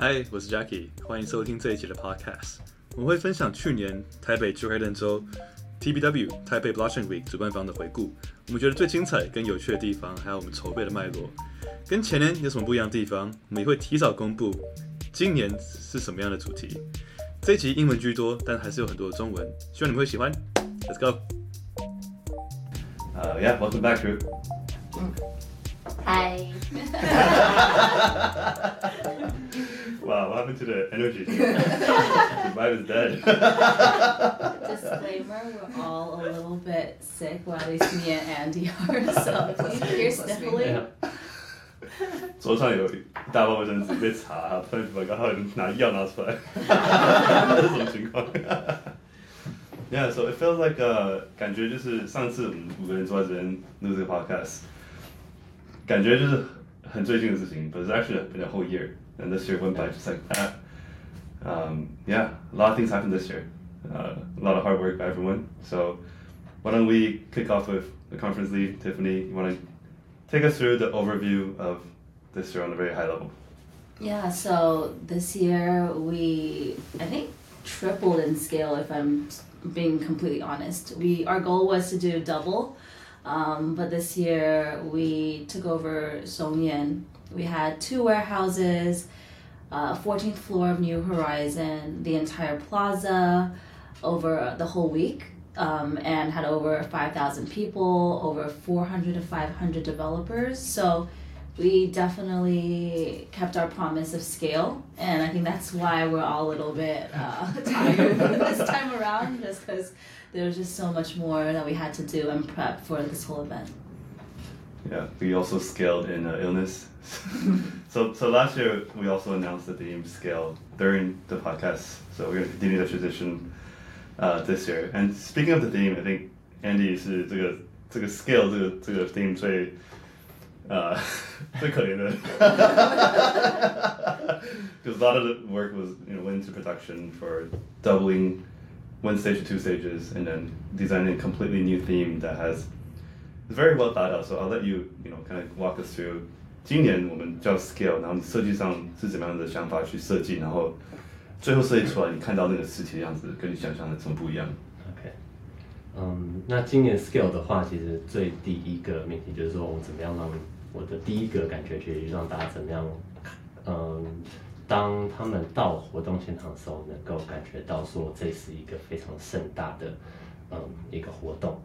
嗨，我是 Jackie，欢迎收听这一期的 Podcast。我们会分享去年台北区块链周 TBW 台北 Blockchain Week 主办方的回顾，我们觉得最精彩跟有趣的地方，还有我们筹备的脉络，跟前年有什么不一样的地方，我们也会提早公布今年是什么样的主题。这一集英文居多，但还是有很多的中文，希望你们会喜欢。Let's go. Uh, yeah, welcome back, Drew. Hi. Wow, what happened to the energy? the vibe is dead. Disclaimer: We're all a little bit sick. Well, at least me and Andy are. So if you hear sniffling, 桌上有一大包卫生纸被查，突然把刚好拿药拿出来，这是什么情况？Yeah, so it feels like uh, 感觉就是上次我们五个人坐在这边录这个 podcast，感觉就是很最近的事情，but it's actually been a whole year, And this year went by just like that. Um, yeah, a lot of things happened this year. Uh, a lot of hard work by everyone. So why don't we kick off with the conference lead, Tiffany? You want to take us through the overview of this year on a very high level? yeah. So this year we, I think, tripled in scale. If I'm being completely honest, we our goal was to do double, um, but this year we took over Songshan. We had two warehouses, uh, 14th floor of New Horizon, the entire plaza, over the whole week. Um, and had over 5,000 people, over 400 to 500 developers. So we definitely kept our promise of scale, and I think that's why we're all a little bit uh, tired this time around, just because there was just so much more that we had to do and prep for this whole event. Yeah, we also scaled in uh, illness. so, so last year we also announced the theme scale during the podcast. So we're going to continue that tradition uh, this year. And speaking of the theme, I think Andy 是这个这个 scale 这个这个 theme 最呃最可怜的 because a lot of the work was you know went into production for doubling one stage to two stages and then designing a completely new theme that has very well thought out. So I'll let you you know kind of walk us through 今年我们叫 scale，然后你设计上是怎么样的想法去设计，然后最后设计出来你看到那个实体的样子跟你想象的怎么不一样？OK，嗯，那今年 scale 的话，其实最第一个命题就是说，我怎么样让我的第一个感觉去让大家怎么样，嗯，当他们到活动现场的时候，能够感觉到说这是一个非常盛大的，嗯，一个活动。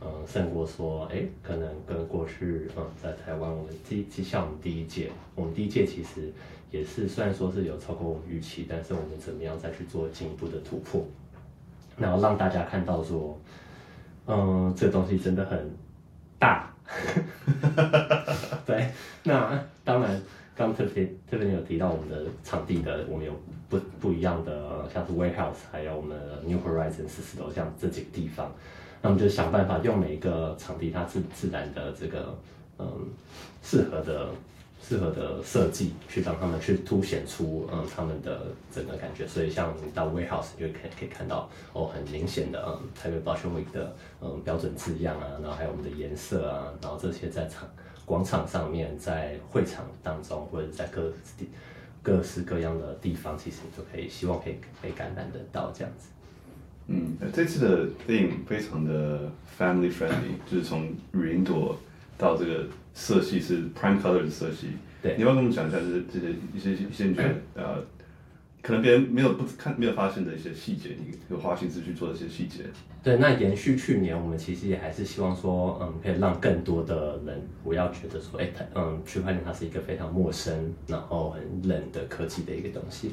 嗯，胜过说，哎，可能跟过去，嗯，在台湾，我们第一像我们第一届，我们第一届其实也是虽然说是有超过我们预期，但是我们怎么样再去做进一步的突破，然后让大家看到说，嗯，这东西真的很大。对，那当然，刚特别特别有提到我们的场地的，我们有不不一样的，像是 warehouse，还有我们的 New Horizon 四十四楼，像这几个地方，那我们就想办法用每一个场地它自自然的这个嗯适合的适合的设计，去帮他们去凸显出嗯他们的整个感觉。所以像你到 warehouse，你就可以可以看到哦很明显的嗯台北 Blockchain Week 的嗯标准字样啊，然后还有我们的颜色啊，然后这些在场广场上面，在会场当中或者在各地各式各样的地方，其实都可以希望可以被感染得到这样子。嗯，这次的 theme 非常的 family friendly，就是从云朵到这个色系是 prime color 的色系。对。你要跟我们讲一下，就是这些一些一些你觉得呃，可能别人没有不看没有发现的一些细节，你有花心思去做一些细节。对，那延续去年，我们其实也还是希望说，嗯，可以让更多的人不要觉得说，哎，它，嗯，区块链它是一个非常陌生，然后很冷的科技的一个东西，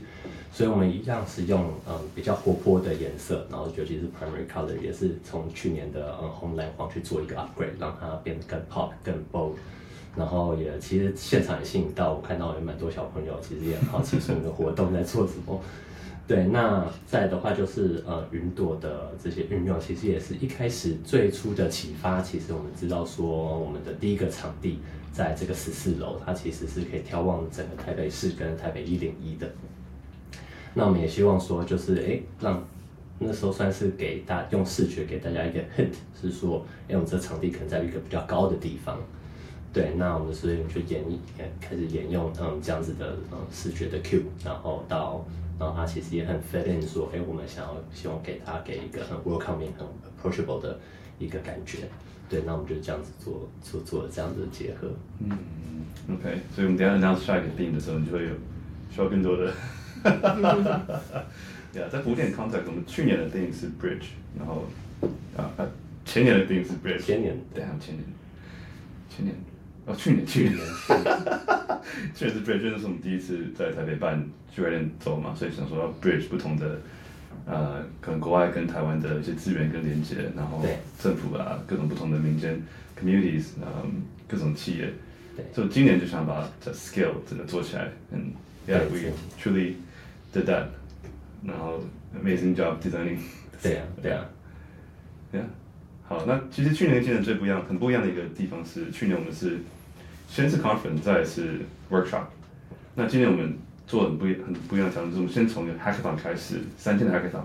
所以我们一样是用嗯比较活泼的颜色，然后尤其是 primary color 也是从去年的嗯红蓝黄去做一个 upgrade，让它变得更 pop 更 bold。然后也其实现场也吸引到，我看到有蛮多小朋友，其实也很好奇说我们的活动在做什么。对，那再的话就是呃云朵的这些运用，其实也是一开始最初的启发。其实我们知道说，我们的第一个场地在这个十四楼，它其实是可以眺望整个台北市跟台北一零一的。那我们也希望说，就是诶，让那时候算是给大用视觉给大家一个 hint，是说，哎，我们这场地可能在一个比较高的地方。对，那我们所以我们就沿沿开始沿用嗯这样子的嗯视觉的 cue，然后到然后它其实也很 fit in 说，哎，我们想要希望给它给一个很 welcoming 很 approachable 的一个感觉。对，那我们就这样子做做做这样子的结合。嗯，OK，所以我们等下 announce 下一个 theme 的时候，你就会有需要更多的。Yeah，在古典 contact，我们去年的 theme 是 bridge，然后啊啊前年的 theme 是 bridge，前年对，还有前年，前年哦去年去年，去年 是 bridge，那是我们第一次在台北办区块链周嘛，所以想说要 bridge 不同的。呃，可能国外跟台湾的一些资源跟连接，然后政府啊，各种不同的民间 communities，嗯，各种企业，对。就今年就想把这 scale 整个做起来，嗯，Yeah，we truly did that，然后 amazing job designing，对啊，对啊，yeah，好，那其实去年跟今年最不一样，很不一样的一个地方是，去年我们是先是 conference，再来是 workshop，那今年我们做很不一很不一样的调整，就是我们先从 hackathon 开始，三天的 hackathon，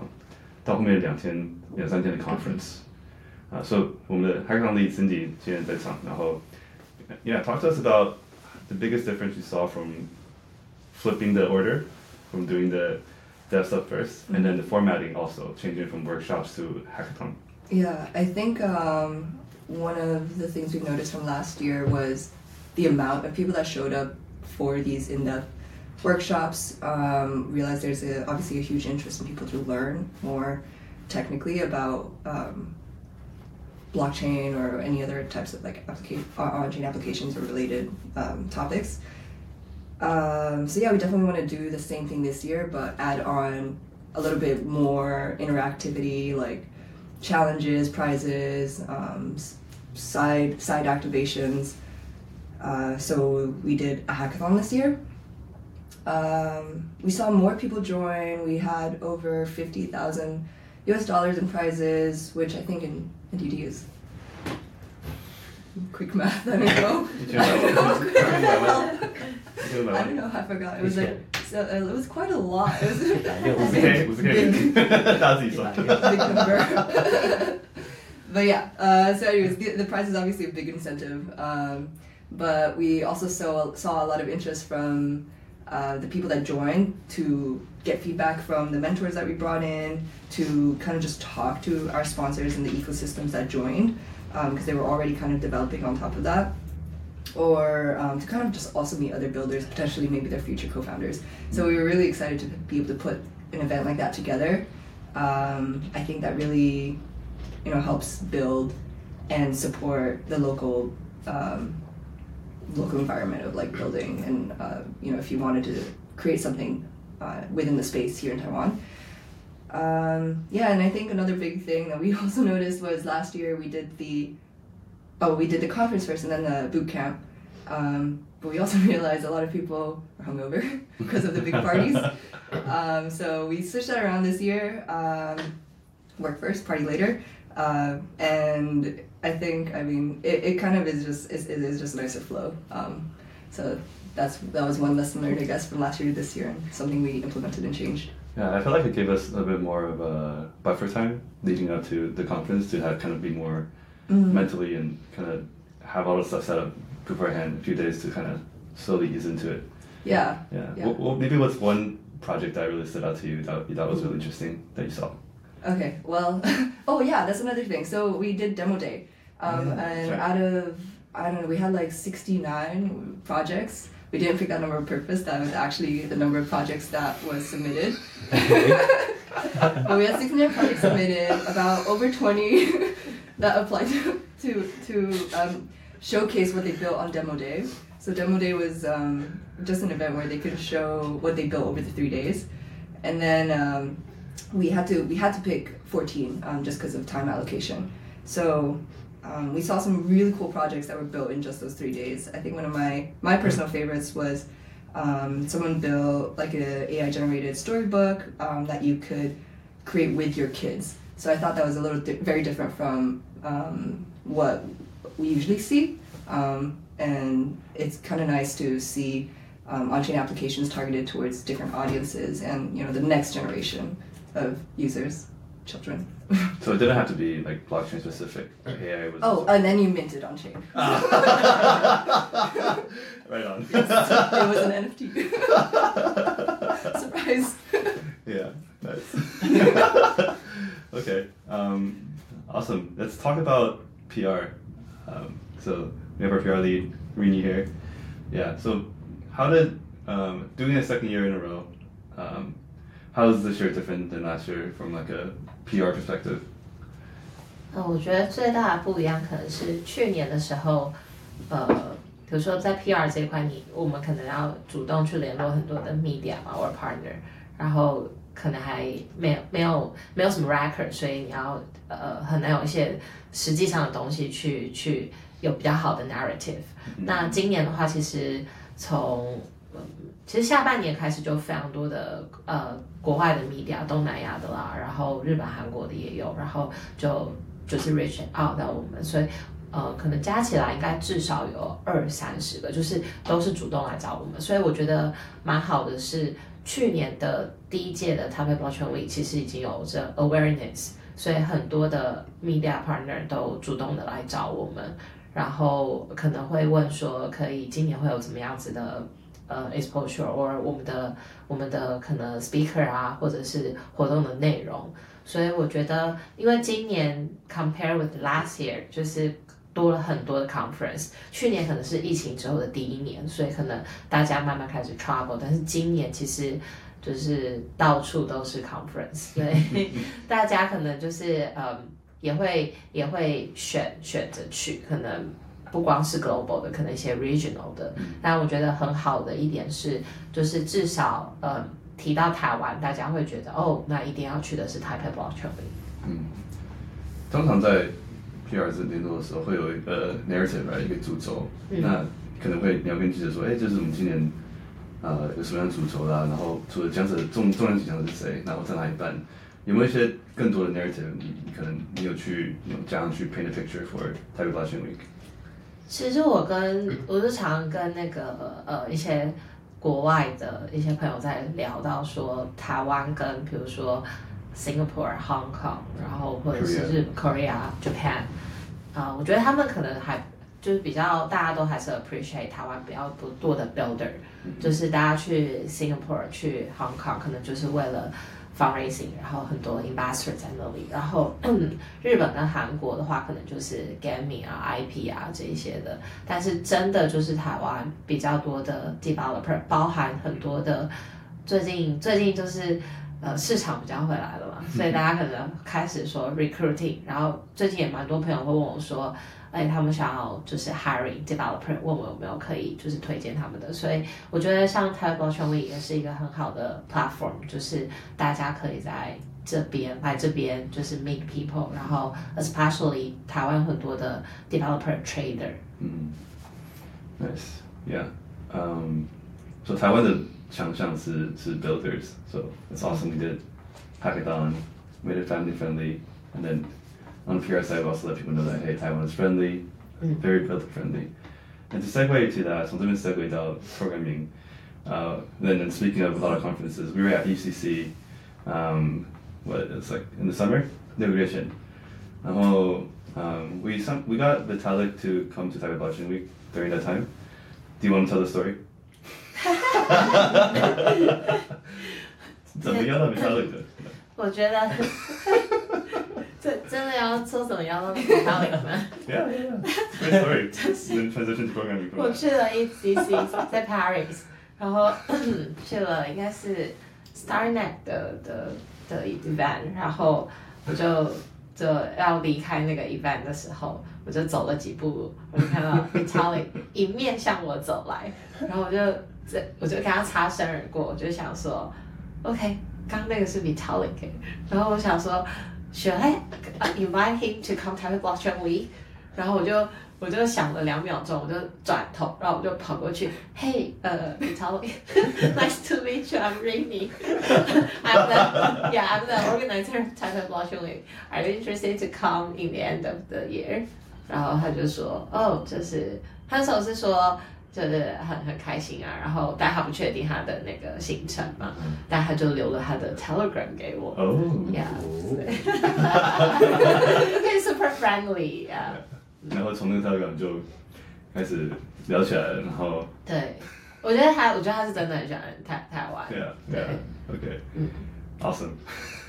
到后面两天两三天的 conference，啊，所以我们的 hackathon lead Cindy 今天在场，然后，yeah talk to us about the biggest difference you saw from flipping the order, from doing the dev stuff 1st and then the formatting also changing from workshops to hackathon. Yeah, I think um, one of the things we've noticed from last year was the amount of people that showed up for these in-depth workshops. Um, realized there's a, obviously a huge interest in people to learn more technically about um, blockchain or any other types of like application on-chain applications or related um, topics. Um, so yeah, we definitely want to do the same thing this year, but add on a little bit more interactivity, like challenges, prizes, um, side side activations. Uh, so we did a hackathon this year. Um, we saw more people join. We had over fifty thousand U.S. dollars in prizes, which I think in, in is quick math. I don't know. You can math. I You can don't know. math. I don't know. I forgot. It was like so. Uh, it was quite a lot. It was a It's okay, it's okay. That's easy. big number. but yeah, uh, so anyways, the, the prize is obviously a big incentive. Um, but we also saw, saw a lot of interest from uh, the people that joined to get feedback from the mentors that we brought in, to kind of just talk to our sponsors and the ecosystems that joined, because they were already kind of developing on top of that. Or um, to kind of just also meet other builders, potentially maybe their future co founders. So we were really excited to be able to put an event like that together. Um, I think that really, you know, helps build and support the local um, local environment of like building and uh, you know if you wanted to create something uh, within the space here in Taiwan. Um, yeah, and I think another big thing that we also noticed was last year we did the oh we did the conference first and then the boot camp. Um, but we also realized a lot of people were hungover because of the big parties. Um, so we switched that around this year. Um, work first, party later. Uh, and I think, I mean, it, it kind of is just is, it is just a nicer flow. Um, so that's that was one lesson learned, I guess, from last year to this year, and something we implemented and changed. Yeah, I feel like it gave us a bit more of a buffer time leading up to the conference to have kind of be more Mm. mentally and kind of have all the stuff set up beforehand, a few days to kind of slowly ease into it. Yeah. Yeah. Yeah. Well, well, maybe what's one project that really stood out to you that you thought was really interesting that you saw? Okay. Well. oh yeah, that's another thing. So we did demo day, um, Yeah, and sure. out of I don't know, we had like sixty nine projects. We didn't pick that number on purpose. That was actually the number of projects that was submitted. but we had 69 projects submitted, about over 20 that applied to to, to um, showcase what they built on demo day. So demo day was um, just an event where they could show what they built over the three days, and then um, we had to we had to pick 14 um, just because of time allocation. So um, we saw some really cool projects that were built in just those three days. I think one of my my personal favorites was um, someone built like a AI generated storybook that you could create with your kids. So I thought that was a little di- very different from um, what we usually see, um, and it's kind of nice to see um, on-chain applications targeted towards different audiences and you know the next generation of users, children. So it didn't have to be like blockchain specific. AI was. Oh, and then you minted on chain. right on. it was an NFT. Surprise. Yeah, nice. okay, um, Awesome. Let's talk about PR. Um, so we have our PR lead, Rinnie here. Yeah. So how did um, doing a second year in a row? Um, how is this year different than last year from like a PR perspective? 那我觉得最大的不一样可能是去年的时候，呃，比如说在 PR 这一块，你我们可能要主动去联络很多的 media 啊，或 partner，然后可能还没有没有没有什么 record，所以你要呃很难有一些实际上的东西去去有比较好的 narrative。那今年的话，其实从嗯其实下半年开始就非常多的呃国外的 media，东南亚的啦，然后日本、韩国的也有，然后就就是 reach out 到我们，所以呃可能加起来应该至少有二三十个，就是都是主动来找我们，所以我觉得蛮好的是去年的第一届的 Taipei Blockchain Week 其实已经有这 awareness，所以很多的 media partner 都主动的来找我们，然后可能会问说可以今年会有怎么样子的。呃，exposure or 我们的我们的可能 speaker 啊，或者是活动的内容，所以我觉得，因为今年 compare with last year 就是多了很多的 conference，去年可能是疫情之后的第一年，所以可能大家慢慢开始 travel，但是今年其实就是到处都是 conference，所以 大家可能就是呃也会也会选选择去，可能。不光是 global 的，可能一些 regional 的，但我觉得很好的一点是，就是至少呃提到台湾，大家会觉得哦，那一定要去的是台北 blockchain。嗯，通常在 PR 是联络的时候，会有一个 narrative 来一个主轴，那可能会你要跟记者说，哎，这是我们今年呃有什么样的主轴啦，然后除了讲者重重量级讲者是谁，然后在哪里办，有没有一些更多的 narrative？你你可能你有去有加上去 paint a picture for 台北 blockchain week。其实我跟我是常跟那个呃一些国外的一些朋友在聊到说，台湾跟比如说 Singapore、Hong Kong，然后或者是日 Korea、Japan，啊，我觉得他们可能还就是比较大家都还是 appreciate 台湾比较多多的 builder，就是大家去 Singapore、去 Hong Kong，可能就是为了。fundraising，然后很多 investor 在那里，然后日本跟韩国的话，可能就是 gaming 啊、IP 啊这一些的，但是真的就是台湾比较多的 developer，包含很多的，最近最近就是呃市场比较回来了嘛，所以大家可能开始说 recruiting，然后最近也蛮多朋友会问我说，哎，他们想要就是 hiring developer，问我有没有可以就是推荐他们的，所以我觉得像 t a b l e t r a n 也是一个很好的 platform，就是大家可以在。这边来这边就是 meet people，然后 especially 台湾很多的 developer trader。嗯，nice，yeah，嗯，说台湾的 Chang Shang to, to builders. So it's awesome we did hackathon, made it family friendly, and then on PRS I've also let people know that hey Taiwan is friendly, mm. very builder friendly. And to segue to that, sometimes we segue to programming. Uh, then, and speaking of a lot of conferences, we were at EthCC, um, what it's like in the summer, Liberation. And oh, um, we some, we got Vitalik to come to Taiwan Blockchain Week during that time. Do you want to tell the story? 哈哈哈哈哈怎么样都没他冷的。我觉得，这真的要说怎么样都没到冷的。Yeah, yeah. Sorry. t r a n s i t i o n 关我去了 ECC，在 Paris，然后 去了应该是 Starnet 的的的 event，然后我就。就要离开那个 event 的时候，我就走了几步，我就看到 Bitali 迎面向我走来，然后我就这我就跟他擦身而过，我就想说，OK，刚那个是 Vitalik，然后我想说。should I invite him to come to Blockchain Week？然后我就我就想了两秒钟，我就转头，然后我就跑过去，Hey，呃，Vitalik，nice to meet you，I'm Rainy。I'm the yeah I'm the organizer of Taipei Blockchain Week. Are you interested to come in the end of the year？然后他就说，哦，就是他那时候是说就是很很开心啊。然后但他不确定他的那个行程嘛，但他就留了他的 Telegram 给我。哦，Yeah, 哦，he's super friendly. Yeah. 然后从那个 Telegram 就开始聊起来了，然后对，我觉得他，我觉得他是真的很喜欢台台湾。对啊对啊，OK，嗯 awesome，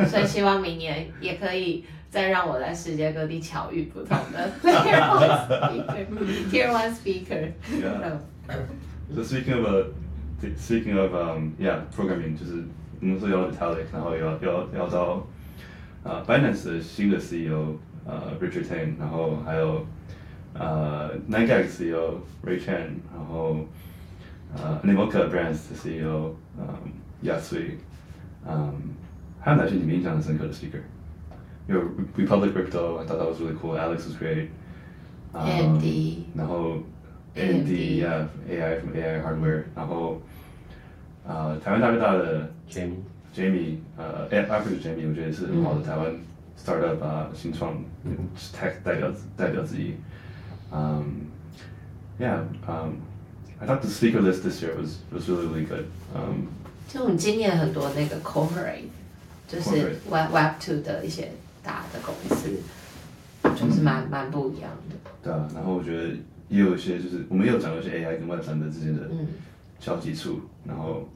所以希望明年也可以再让我在世界各地巧遇不同的 Tier One speaker。Tier One speaker。Yeah. So speaking of uh, a, speaking of um yeah programming 就是我们说要 Binance 的新的 CEO 呃 Richard Teng，然后还有呃 Nike CEO Ray Chan，然后呃 Animoca Brands 的 CEO 嗯 y a s u i 嗯，他们才是你们印象很深刻的 speaker。有 Republic Crypto，I thought that was really cool. Alex was great. Um, AMD 然后 AMD AMD yeah AI from AI hardware，然后呃台湾大哥大的 Jamie， Jamie 呃 Africa Jamie 我觉得是很好的台湾 startup 啊新创 tech 代表代表之一。Um, yeah, um, I thought the speaker list this year was was really really good. Um, 就我们今年很多那个 corporate，就是 Corporate Web Web Two 的一些 大的公司，就是蛮蛮不一样的。对啊，然后我觉得也有一些就是我们也有讲到一些 AI 跟 Web 三的之间的嗯交集处，然后，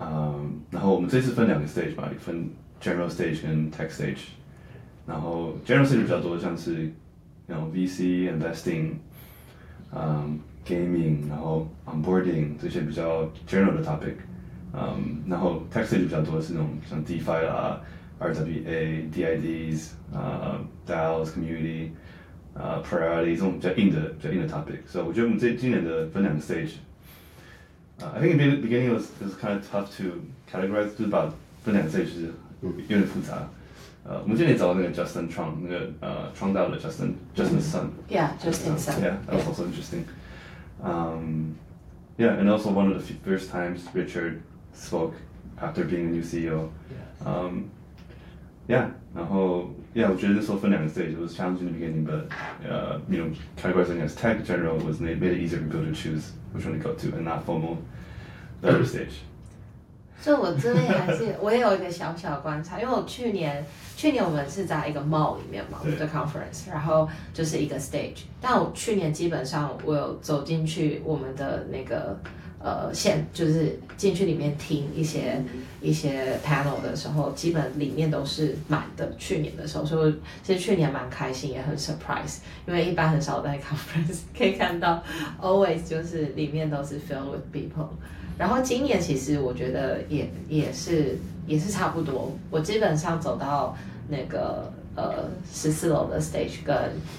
嗯，然后我们这次分两个 stage 吧，分 general stage 跟 tech stage，然后 general stage 比较多像是，然后 VC investing，嗯，gaming，然后 onboarding 这些比较 general 的 topic，嗯，然后 tech stage 比较多是那种像 DeFi 啦 ，RWA、DIDs，呃，DAOs community。呃 priority 这种比较硬的、比较硬的 topic，所以我觉得我们这今年的分两个 stage。Uh, I think in the beginning it was, it was kind of tough to categorize，就是把分两个 stage 是有点复杂。呃，我们今年找到那个 Justin Trong，那个呃创造的 Justin Justin Sun。 Yeah, Justin Sun. Yeah, that was also interesting. Um, yeah, and also one of the f- first times Richard spoke after being a new CEO. Um, yeah, 然后 yeah，我觉得那时候分两个 stage. It was challenging in the beginning, but uh, you know, categorizing as tech in general was made, made it easier for people to choose which one to go to and not FOMO the other stage. 所以我这边还是我也有一个小小观察，因为我去年去年我们是在一个 mall 里面嘛，我们的 conference，然后就是一个 stage。但我去年基本上我有走进去我们的那个 呃现，就是进去里面听一些一些 panel 的时候，基本里面都是满的。去年的时候，所以其实去年蛮开心，也很 surprise，因为一般很少在 conference 可以看到 always 就是里面都是 filled with people。然后今年其实我觉得也也是也是差不多，我基本上走到那个呃十四楼的 stage 跟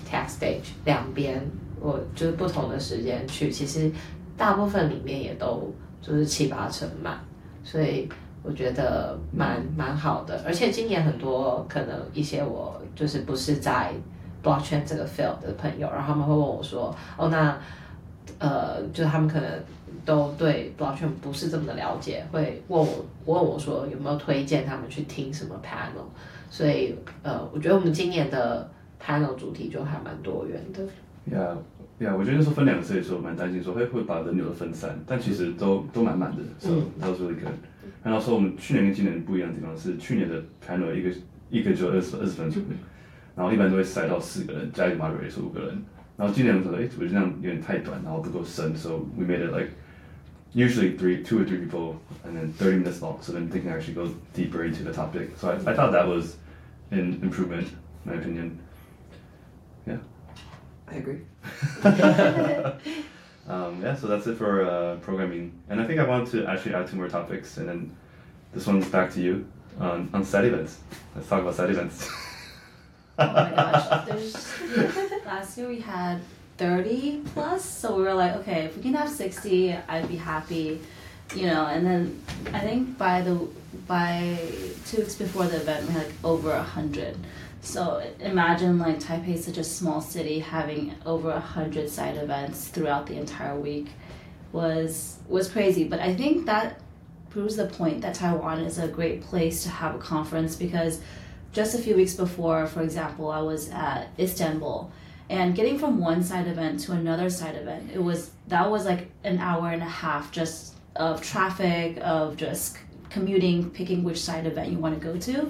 tech stage 两边，我就是不同的时间去，其实大部分里面也都就是七八成满，所以我觉得蛮蛮好的。而且今年很多可能一些我就是不是在 blockchain 这个 field 的朋友，然后他们会问我说，哦那。呃，就他们可能都对 blockchain 不是这么的了解，会问我问我说有没有推荐他们去听什么 panel，所以呃，我觉得我们今年的 panel 主题就还蛮多元的。Yeah, yeah，我觉得那时候分两个 stage 的时候，蛮担心说会会把人流的分散，但其实都都满满的，so that was really good。然后说我们去年跟今年不一样的地方是，去年的 panel 一个一个就二十二十分钟，然后一般都会塞到四个人，加一个 moderator 是五个人。然后今年我们说，哎，我觉得这样有点太短，然后不够深，so we made it like usually three, two or three people, and then 30 minutes long, so then they can actually go deeper into the topic. So I, I thought that was an improvement, in my opinion. Yeah. I agree. Um, yeah, so that's it for uh, programming. And I think I want to actually add two more topics, and then this one's back to you on, on side events. Let's talk about side events. Oh my gosh, there's last year we had 30 plus, so we were like, okay, if we can have 60, I'd be happy, you know. And then I think by the by two weeks before the event, we had like over 100. So imagine like Taipei such a small city having over a 100 side events throughout the entire week was was crazy. But I think that proves the point that Taiwan is a great place to have a conference because just a few weeks before, for example, I was at Istanbul and getting from one side event to another side event it was that was like an hour and a half just of traffic of just commuting picking which side event you want to go to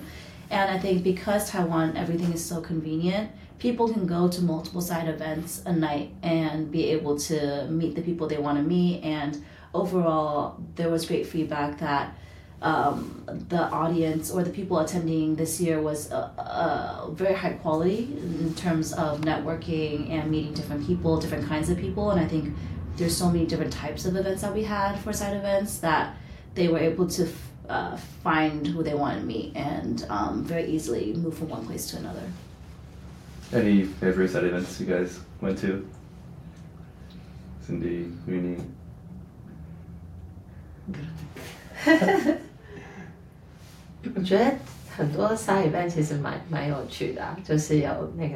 and i think because taiwan everything is so convenient people can go to multiple side events a night and be able to meet the people they want to meet and overall there was great feedback that um, the audience or the people attending this year was uh, uh, very high quality in terms of networking and meeting different people, different kinds of people. And I think there's so many different types of events that we had for side events that they were able to uh, find who they want to meet and um, very easily move from one place to another. Any favorite side events you guys went to? Cindy, Rinnie. 我觉得很多沙 event 其实蛮蛮有趣的、啊，就是有那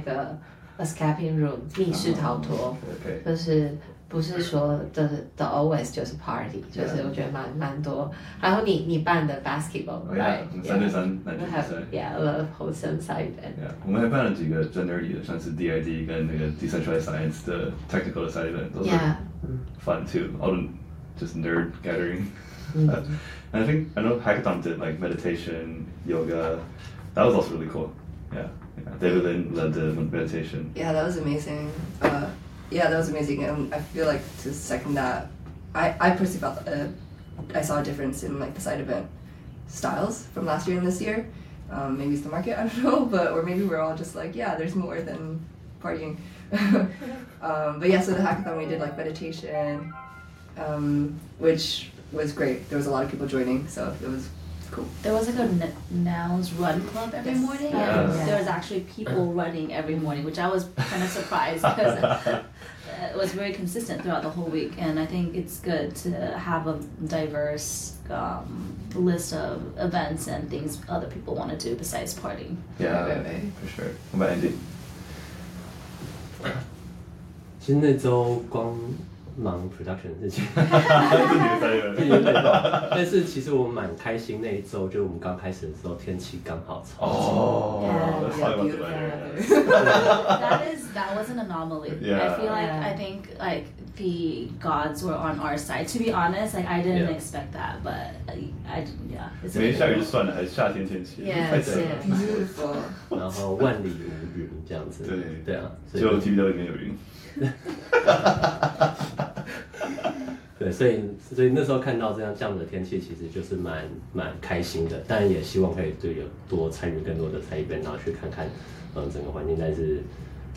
个 escaping room 密室逃脱，oh, okay. 就是不是说的的 always 就是 party，就是我觉得蛮蛮多。然后你你办的 basketball， Oh yeah，我们三对三篮球 We 比 have 赛。 yeah a lot of wholesome side event。 Yeah，我们还办了几个真 nerdy 的，像是 DID 跟那个 Decentralized Science 的 technical 的 side event，都是 Yeah， fun too. All the just nerd gathering. Uh, and I think I know hackathon did like meditation, yoga. That was also really cool. Yeah, yeah. David Lin led the meditation. Yeah, that was amazing. yeah, that was amazing, and I feel like to second that, I I personally felt uh, I saw a difference in like the side event styles from last year and this year. Um, maybe it's the market, I don't know, but or maybe we're all just like, yeah, there's more than partying. um, but yeah, so the hackathon we did like meditation, um, which was great. There was a lot of people joining, so it was cool. There was like a n- Nouns run club every Yes. morning, Yeah. and Yeah. there was actually people running every morning, which I was kind of surprised because it was very consistent throughout the whole week. And I think it's good to have a diverse um, list of events and things other people want to do besides partying. Yeah, Right, right, right. for sure. What about Andy? 其实那周光忙 production 的事情，这是你的 side 这 event. 有点乱。但是其实我蛮开心那一周，就我们刚开始的时候天气刚好超级。 Oh, Yeah, let's yeah, talk about the beautiful weather. weather. that is that was an anomaly. Yeah. I feel like Yeah. I think like the gods were on our side. To be honest, like I didn't Yeah. expect that, but I, I yeah. It's 没.下雨就算了，还是夏天天气太热了 yes. Beautiful. 然后万里无云这样子。对对啊，所只有以 TBW 里面有云。对，所以所以那时候看到这样这样的天气，其实就是蛮蛮开心的。当然也希望可以对有多参与更多的参与边，然后去看看嗯整个环境。但是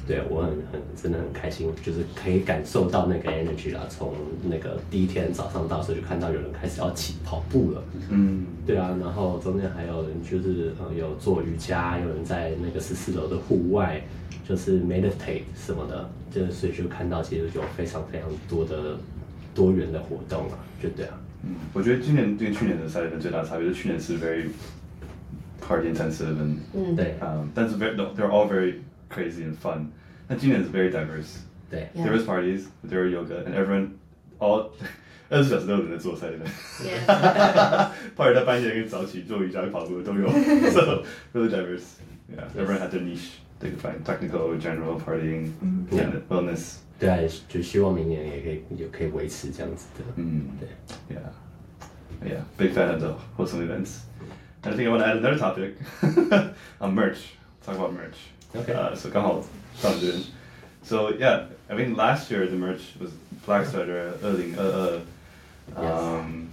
对我很很真的很开心，就是可以感受到那个 energy 啦。从那个第一天早上到的时候，就看到有人开始要起跑步了。嗯，对啊，然后中间还有人就是呃有做瑜伽，有人在那个十四楼的户外就是 meditate 什么的，就是所以就看到其实有非常非常多的多元的活动啊，就对啊，嗯，我觉得今年跟去年的三月份最大差别是去年是 very party intensive 嗯，对 um, that's very they're all very crazy and fun. 那今年是 very diverse. 对 Yeah. There was parties, there were yoga, and everyone all 二十四小时都有人在做赛的。 Yeah. party 到半夜跟早起做瑜伽、跑步都有，so really diverse. Yeah, everyone had their niche. They could find technical, general, partying, Yeah. and wellness. 对啊，就希望明年也可以也可以维持这样子的。 Mm. Yeah. Yeah. Big fan of the wholesome events. And I think I want to add another topic on merch. Talk about merch. Okay. Uh, so come on, sounds good. So yeah, I mean last year the merch was Black Sweater, 2022. Um,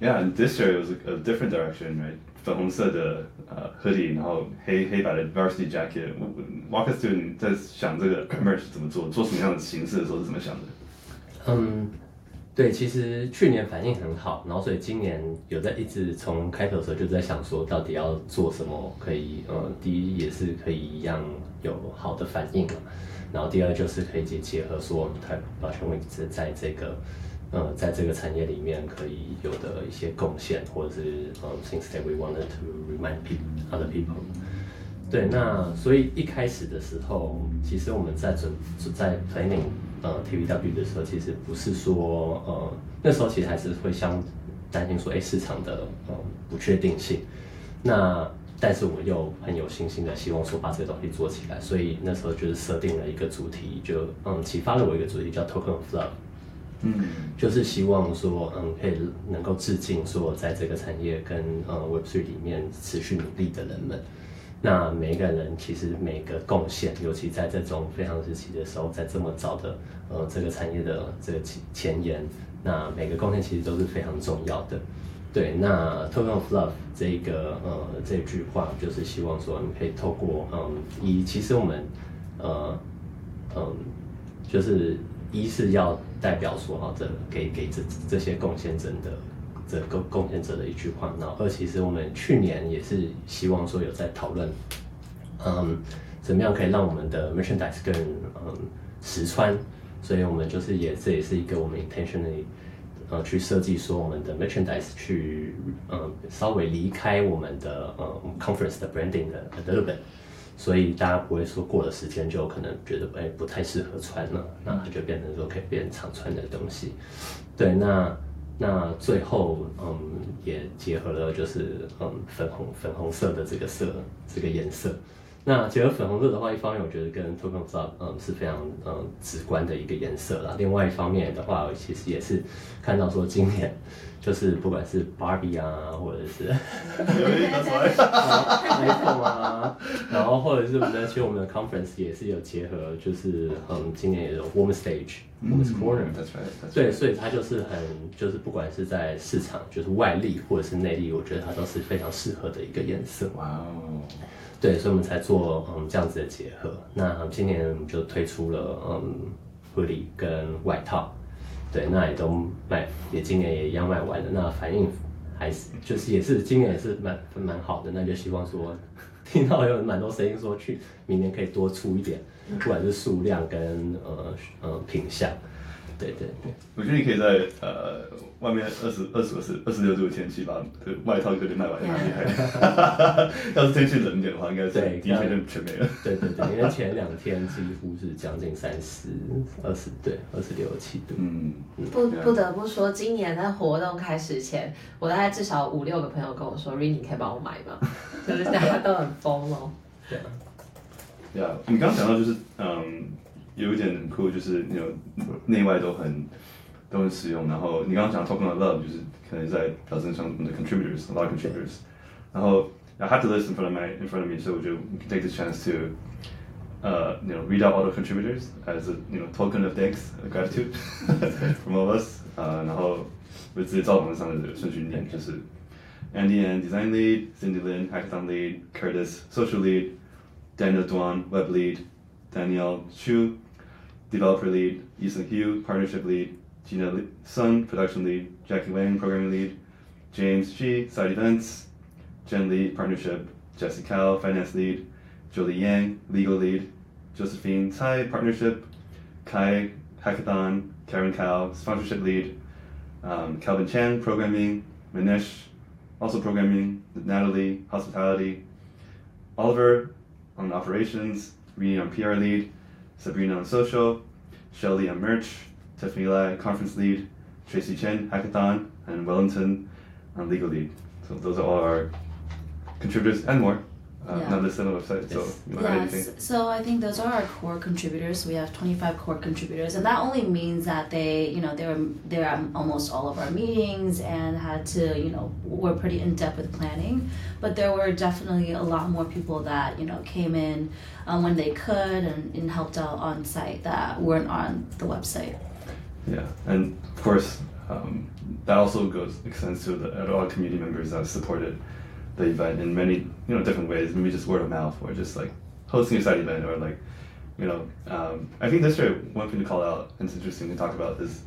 yeah, and this year it was a, a different direction, right? 粉红色的呃 hoodie，然后黑黑白的 varsity jacket。Walk us through 你在想这个 merch 怎么做，做什么样的形式的时候是怎么想的？嗯， 对，其实去年反应很好，然后所以今年有在一直从开头的时候就在想说，到底要做什么可以，呃，第一也是可以一样有好的反应嘛，然后第二就是可以结结合说我们台保全位置在这个，呃，在这个产业里面可以有的一些贡献，或者是嗯，things that we wanted to remind people other people。对，那所以一开始的时候，其实我们在准在 planning 呃 TVW 的时候，其实不是说呃那时候其实还是会相担心说，哎市场的呃不确定性。那但是我们又很有信心的希望说把这个东西做起来，所以那时候就是设定了一个主题，就嗯启发了我一个主题叫 Token of Love。嗯，就是希望说，嗯，可以能够致敬说，在这个产业跟呃 Web3 里面持续努力的人们。那每一个人其实每个贡献，尤其在这种非常时期的时候，在这么早的呃这个产业的这个前前沿，那每个贡献其实都是非常重要的。对，那 Token of Love 这个呃这句话，就是希望说，你可以透过嗯，一其实我们呃嗯，就是一是要代表说哈，这给给这这些贡献者的这贡贡献者的一句话。然后二，其实我们去年也是希望说有在讨论，嗯，怎么样可以让我们的 merchandise 更嗯实穿，所以我们就是也这也是一个我们 intentionally 呃去设计说我们的 merchandise 去嗯稍微离开我们的呃 conference 的 branding 的 a little bit。所以大家不会说过了时间就可能觉得哎不太适合穿了，那它就变成说可以变常穿的东西。对，那那最后嗯也结合了就是嗯粉红粉红色的这个色这个颜色。那结合粉红色的话，一方面我觉得跟 Token of Love 嗯是非常嗯直观的一个颜色啦。另外一方面的话，其实也是看到说今年 就是不管是 Barbie 啊，或者是 iPhone 啊，然后或者是我们在去我们的 conference 也是有结合，就是嗯今年也有 Woman Stage、Women's Corner。对，所以它就是很，就是不管是在市场，就是外力或者是内力，我觉得它都是非常适合的一个颜色。Wow. 对，所以我们才做嗯这样子的结合。那今年我们就推出了嗯卫衣跟外套，对，那也都卖，也今年也一样卖完了。那反应还是就是也是今年也是蛮蛮好的。那就希望说听到有蛮多声音说去明年可以多出一点，不管是数量跟呃呃品相。对对对。我觉得你可以在呃外面二十二十二十二十六度的天气把这个外套有点卖完，蛮厉害的。要是天气冷一点的话，应该是对第一天就全没了。对对对，因为前两天几乎是将近三十、二十，对，二十六七度。嗯，不不得不说，今年在活动开始前，我大概至少五六个朋友跟我说 r i n 你可以帮我买吗？就是大家都很疯哦。对啊，对啊，你刚刚讲到就是嗯，有一点很酷，就是那种内外都很都很实用。然后你刚刚讲 token of love，就是可能在表征上我们的 contributors，a lot of contributors。然后 I have the list in front of my in front of me, so we can take this chance to uh, you know read out all the contributors as a you know token of thanks, of gratitude from all of us. 呃，然后我直接照网上的顺序念，就是 Andy N design lead, Cindy Lin hackathon lead, Curtis social lead. Daniel Duan, web lead, Danielle Chu, developer lead, Yisun Hu, partnership lead, Gina Sun, production lead, Jacky Wang, programming lead, James Shi, side events, Jen Lee, partnership, Jesse Cao, finance lead, Jolie Yang, legal lead, Josephine Tsai, partnership, Kai, hackathon, Karen Cao, sponsorship lead, um, Calvin Chan, programming, Manish, also programming, Natalie, hospitality, Oliver on operations, Rinnie on PR lead, Sabrina on social, Shelly on merch, Tiffany Lai conference lead, Tracy Chen hackathon, and Wellington on legal lead. So those are all our contributors and more. Uh, Yeah. Not listed on the website, so Yes. you want to add Yeah, so I think those are our core contributors. We have 25 core contributors, and that only means that they, you know, they were they were at almost all of our meetings and had to, you know, were pretty in depth with planning. But there were definitely a lot more people that you know came in um, when they could and, and helped out on site that weren't on the website. Yeah, and of course, um, that also goes extends to the all community members that supported the event in many you know different ways. Maybe just word of mouth, or just like hosting a side event, or like you know. Um, I think this year one thing to call out and it's interesting to talk about is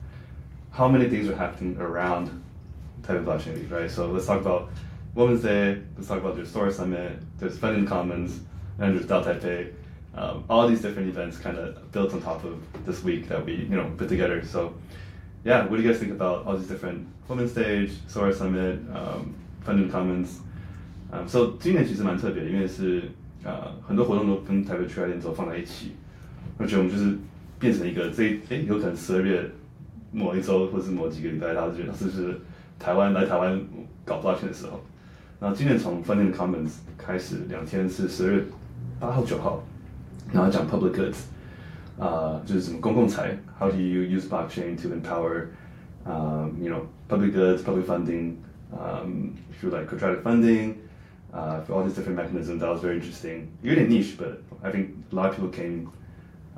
how many things are happening around Taipei Blockchain Week, right? So let's talk about Women's Day. Let's talk about there's Store Summit. There's Funding Commons, and there's DAO Taipei. Um, all these different events kind of built on top of this week that we you know put together. So yeah, what do you guys think about all these different Women's Stage, Sora Summit, um, Funding Commons? Um, so 今年其实蛮特别的，因为是呃很多活动都跟台北区块链周放在一起，而且我们就是变成一个这诶有可能十二月某一周或是某几个礼拜，大家就觉得这是台湾来台湾搞 blockchain 的时候，然后今年从 Funding Commons 开始，两天是十二月八号、九号，然后讲 Public Goods，啊、就是什么公共财，How do you use blockchain to empower, um, you know, public goods, public funding, um, through like contract funding, uh, for all these different mechanisms. That was very interesting. Didn't niche, but I think a lot of people came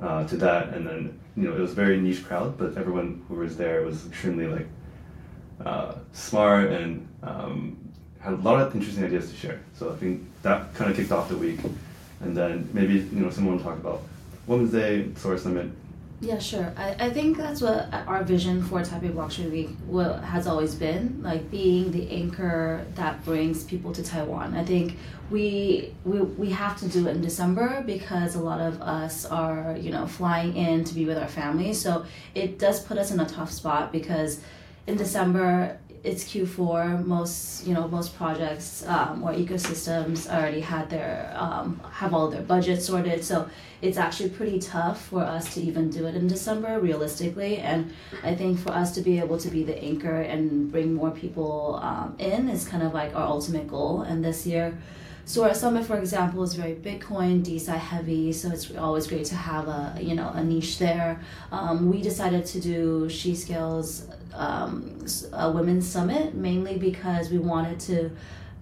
uh, to that, and then you know it was a very niche crowd, but everyone who was there was extremely like uh, smart and um, had a lot of interesting ideas to share. So I think that kind of kicked off the week, and then maybe you know someone will talk about Women's Day, Source Summit. Yeah, sure. I, I think that's what our vision for Taipei Blockchain Week what has always been, like being the anchor that brings people to Taiwan. I think we, we we have to do it in December because a lot of us are, you know, flying in to be with our families. So it does put us in a tough spot because in December it's Q4. Most you know most projects um, or ecosystems already had their um, have all their budgets sorted. So it's actually pretty tough for us to even do it in December realistically. And I think for us to be able to be the anchor and bring more people um, in is kind of like our ultimate goal. And this year. So our summit, for example, is very Bitcoin, DeFi heavy. So it's always great to have a you know a niche there. Um, we decided to do She Scales um, a women's summit mainly because we wanted to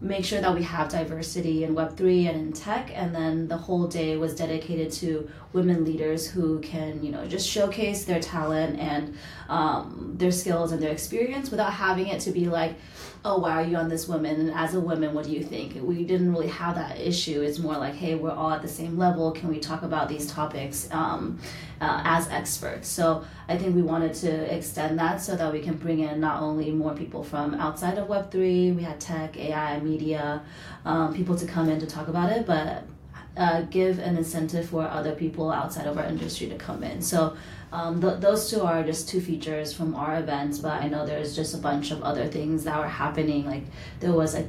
make sure that we have diversity in Web3 and in tech. And then the whole day was dedicated to women leaders who can, you know, just showcase their talent and um, their skills and their experience without having it to be like, oh, why are you on this woman? And as a woman, what do you think? We didn't really have that issue. It's more like, hey, we're all at the same level. Can we talk about these topics um, uh, as experts? So I think we wanted to extend that so that we can bring in not only more people from outside of Web3, we had tech, AI, media, um, people to come in to talk about it, but uh, give an incentive for other people outside of our industry to come in. So um, th- those two are just two features from our events, but I know there's just a bunch of other things that were happening. Like there was like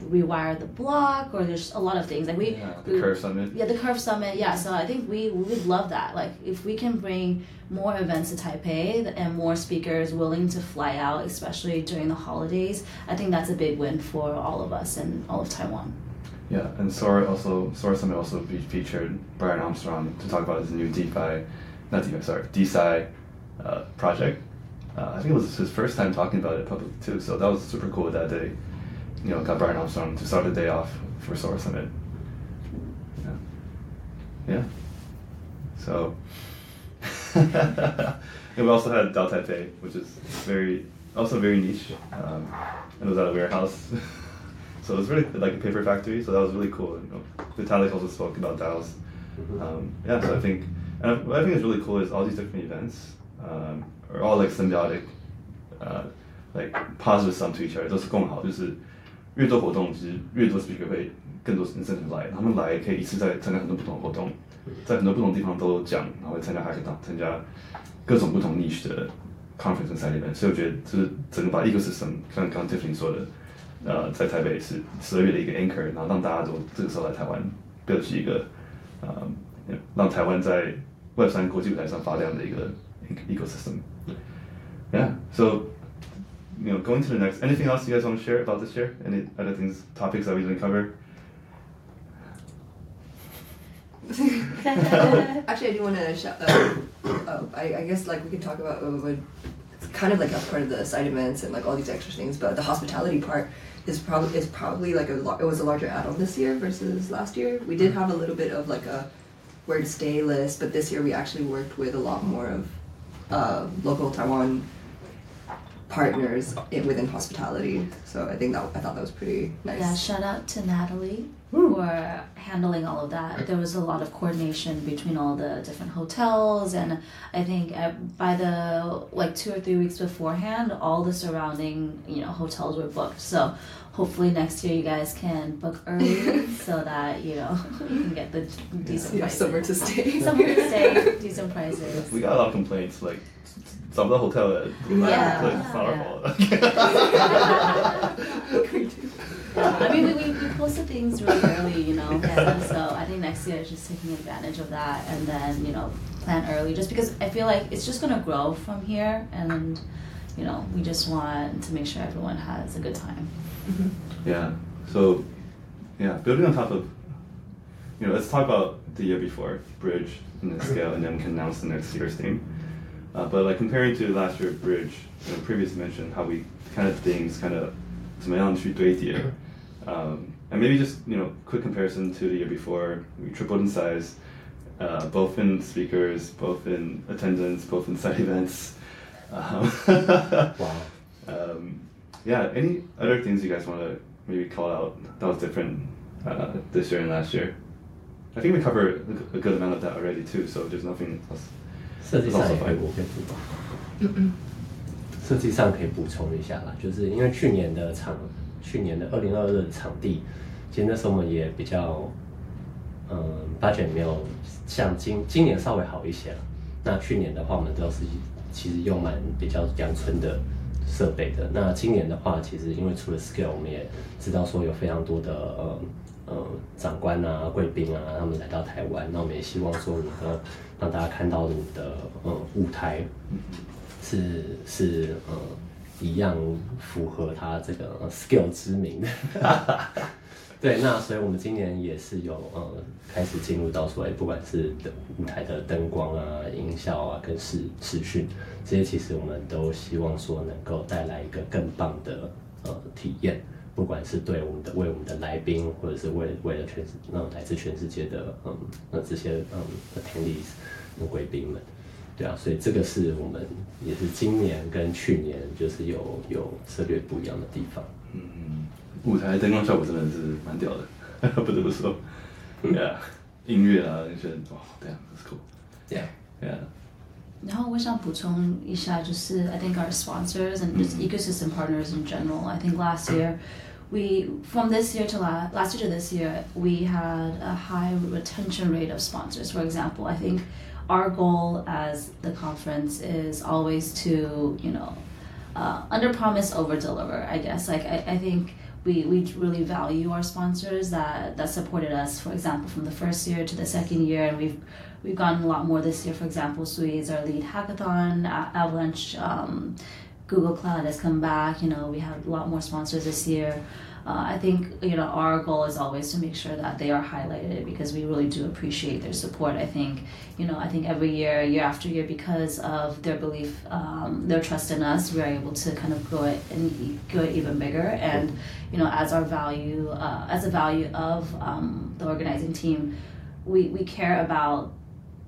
rewire the block, or there's a lot of things. Like we, Yeah, the we- Curve Summit. yeah, the Curve Summit. Yeah, so I think we we would love that. Like if we can bring more events to Taipei and more speakers willing to fly out, especially during the holidays, I think that's a big win for all of us and all of Taiwan. Yeah, and Sora also Sora Summit also fe- featured Brian Armstrong to talk about his new DeFi, not DeFi, sorry, DeSci uh, project. Uh, I think it was his first time talking about it publicly too, so that was super cool that they, you know, got Brian Armstrong to start the day off for Sora Summit. Yeah. Yeah. So. and we also had DAO Taipei, which is very also very niche, um, and it was at a warehouse. So it was really like a paper factory. So that was really cool. You know, Vitalik also spoke about DAOs. Um, yeah, so I think, and I- what I think is really cool is all these different events um, are all like symbiotic, uh, like positive sum to each other，都是共好，就是越多活动，其实越多 speaker 会更多 incentive 来，他们来可以一次在参加很多不同的活动，在很多不同地方都讲，然后会参加 hackathon，参加各种不同 niche 的 conference 跟 side event，所以我觉得就是整个把 ecosystem，像刚刚 Tiffany 说的。呃，在台北是十二月的一个 anchor，然后让大家都这个时候来台湾，build 起一个呃，让台湾在 Web 三国际舞台上发亮的一个 ecosystem。Yeah, so you know, going to the next. Anything else you guys want to share about this year? Any other things, topics that we didn't cover? Actually, I do want to shout. Uh, oh, I, I guess like we could talk about uh, what it's kind of like as part of the side events and like all these extra things, but the hospitality part is probably is probably like a lar- it was a larger add-on this year versus last year. We did have a little bit of like a where to stay list, but this year we actually worked with a lot more of uh, local Taiwan partners in, within hospitality. So I think that I thought that was pretty nice. Yeah, shout out to Natalie for handling all of that. There was a lot of coordination between all the different hotels, and I think uh, by the like two or three weeks beforehand, all the surrounding you know hotels were booked. So hopefully next year you guys can book early so that you know you can get the decent yeah, prices. somewhere to stay. Somewhere to stay, decent prices. We got a lot of complaints like some of the hotel that yeah. like, it's not our fault. Yeah, I mean, we, we, we posted things really early, you know, and so I think next year is just taking advantage of that and then, you know, plan early just because I feel like it's just going to grow from here and you know, we just want to make sure everyone has a good time. yeah, So, yeah, building on top of, you know, let's talk about the year before, Bridge and the scale, and then we can announce the next year's theme. Uh, but like comparing to last year Bridge, you know, previously mentioned how we kind of things kind of 怎么样去堆叠, um, and maybe just you know quick comparison to the year before, we tripled in size, uh, both in speakers, both in attendance, both in side events. Um, Wow. um, yeah, any other things you guys want to maybe call out that was different uh, this year and last year? I think we covered a good amount of that already too, so there's nothing else. 设计上也可以 That's also fine. 我可以补充。设计上可以补充一下啦，就是因为去年的场，去年的二零二二的场地，其实那时候我们也比较，嗯，budget 没有像今今年稍微好一些了。那去年的话，我们都是 其实用蛮比较阳春的设备的。那今年的话，其实因为除了 scale，我们也知道说有非常多的呃呃长官啊、贵宾啊，他们来到台湾，那我们也希望说能够让大家看到你的呃舞台是是呃一样符合他这个 skill 之名的。对，那所以我们今年也是有呃开始进入到说，哎，不管是的舞台的灯光啊、音效啊、跟视视讯这些，其实我们都希望说能够带来一个更棒的呃体验，不管是对我们的为我们的来宾，或者是为为了全世那来自全世界的嗯那这些嗯 attendees 贵宾们。对啊，所以这个是我们也是今年跟去年就是有有策略不一样的地方。嗯嗯，舞台灯光效果真的是蛮屌的，不得不说。Yeah，音乐啊那些，哦，damn，that's cool。 Yeah. Yeah. 然后我想补充一下，就是 I think our sponsors and just ecosystem partners in general. I think last year, we from this year to la- last year to this year, we had a high retention rate of sponsors. For example, I think our goal as the conference is always to you know uh, under promise over deliver i guess like I, I think we, we really value our sponsors that, that supported us for example from the first year to the second year. And we've we've gotten a lot more this year. For example Sui is our lead hackathon. Avalanche um, google cloud has come back. You know we have a lot more sponsors this year uh, I think you know our goal is always to make sure that they are highlighted because we really do appreciate their support. I think you know I think every year, year after year, because of their belief, um, their trust in us, we are able to kind of grow it and grow it even bigger. And you know as our value, uh, as a value of um, the organizing team, we we care about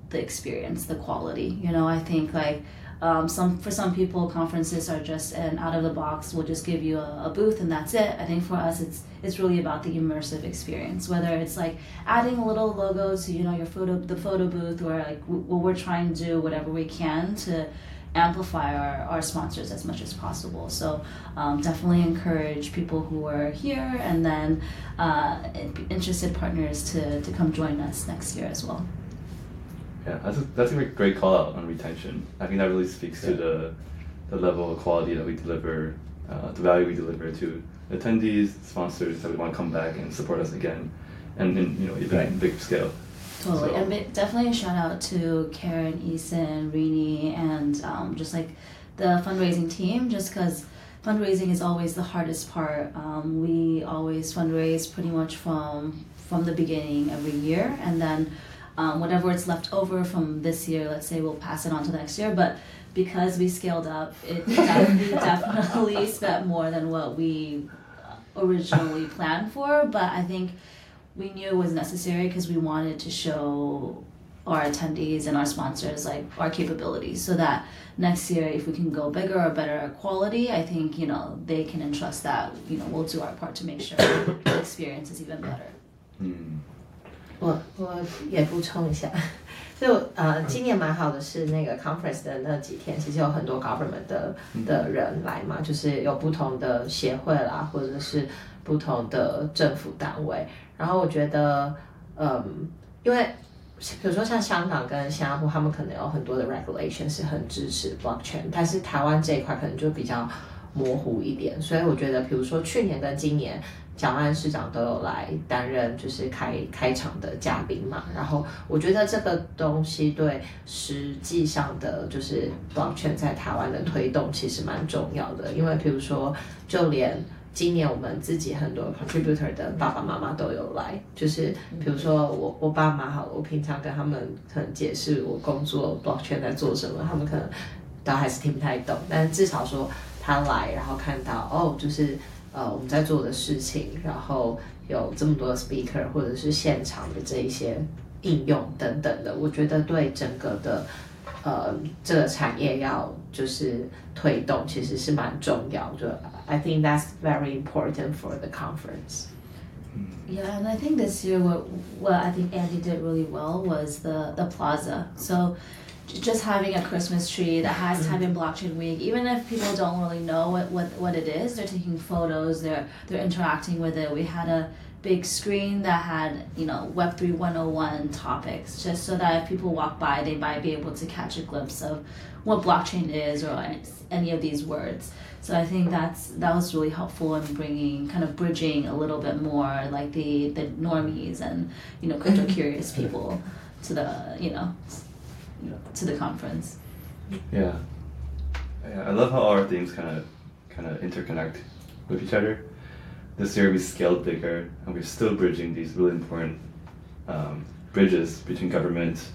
the experience, the quality. You know I think like. Um, some for some people conferences are just an out of the box we'll just give you a, a booth and that's it. I think for us it's it's really about the immersive experience whether it's like adding a little logo to you know your photo the photo booth or like w- well, we're trying to do whatever we can to amplify our, our sponsors as much as possible. So um, definitely encourage people who are here and then uh, interested partners to, to come join us next year as well Yeah, that's a, that's a great- great call out on retention. I think that really speaks to the the level of quality that we deliver, uh, the value we deliver to attendees, sponsors that we want to come back and support us again, and in you know even Right. big scale. Totally, So- and bi- definitely a shout out to Karen, Eason, Rinnie, and um, just like the fundraising team. Just because fundraising is always the hardest part. Um, we always fundraise pretty much from from the beginning every year, and then um, whatever it's left over from this year, let's say we'll pass it on to next year. But because we scaled up, it definitely, definitely spent more than what we originally planned for. But I think we knew it was necessary because we wanted to show our attendees and our sponsors like our capabilities so that next year if we can go bigger or better quality i think you know they can entrust that you know we'll do our part to make sure the experience is even better Mm. 我我也补充一下，就呃，今年蛮好的是那个 conference 的那几天，其实有很多 government 的的人来嘛，就是有不同的协会啦，或者是不同的政府单位。然后我觉得，嗯，因为比如说像香港跟新加坡，他们可能有很多的 regulation 是很支持 blockchain，但是台湾这一块可能就比较模糊一点。所以我觉得，比如说去年跟今年。蒋万安市长都有来担任，就是开开场的嘉宾嘛。然后我觉得这个东西对实际上的就是 blockchain 在台湾的推动其实蛮重要的，因为比如说就连今年我们自己很多 contributor 的爸爸妈妈都有来，就是比如说我我爸妈好了，我平常跟他们可能解释我工作 blockchain 在做什么，他们可能都还是听不太懂，但至少说他来，然后看到哦，就是呃我们在做的事情，然后有这么多的 speaker 或者是现场的这一些应用等等的，我觉得对整个的呃这个产业要就是推动，其实是蛮重要。就 I think that's very important for the conference. Yeah, and I think this year what what I think Andy did really well was the the plaza. So j- just having a Christmas tree that has Taipei Blockchain Week, even if people don't really know what, what, what it is, they're taking photos, they're they're interacting with it. We had a big screen that had, you know, Web three one oh one topics, just so that if people walk by they might be able to catch a glimpse of what blockchain is or any, any of these words. So I think that's that was really helpful in bringing kind of bridging a little bit more like the the normies and you know crypto curious people to the you know to the conference. Yeah. yeah. I love how all our themes kind of kind of interconnect with each other. This year we scaled bigger, and we're still bridging these really important um, bridges between government,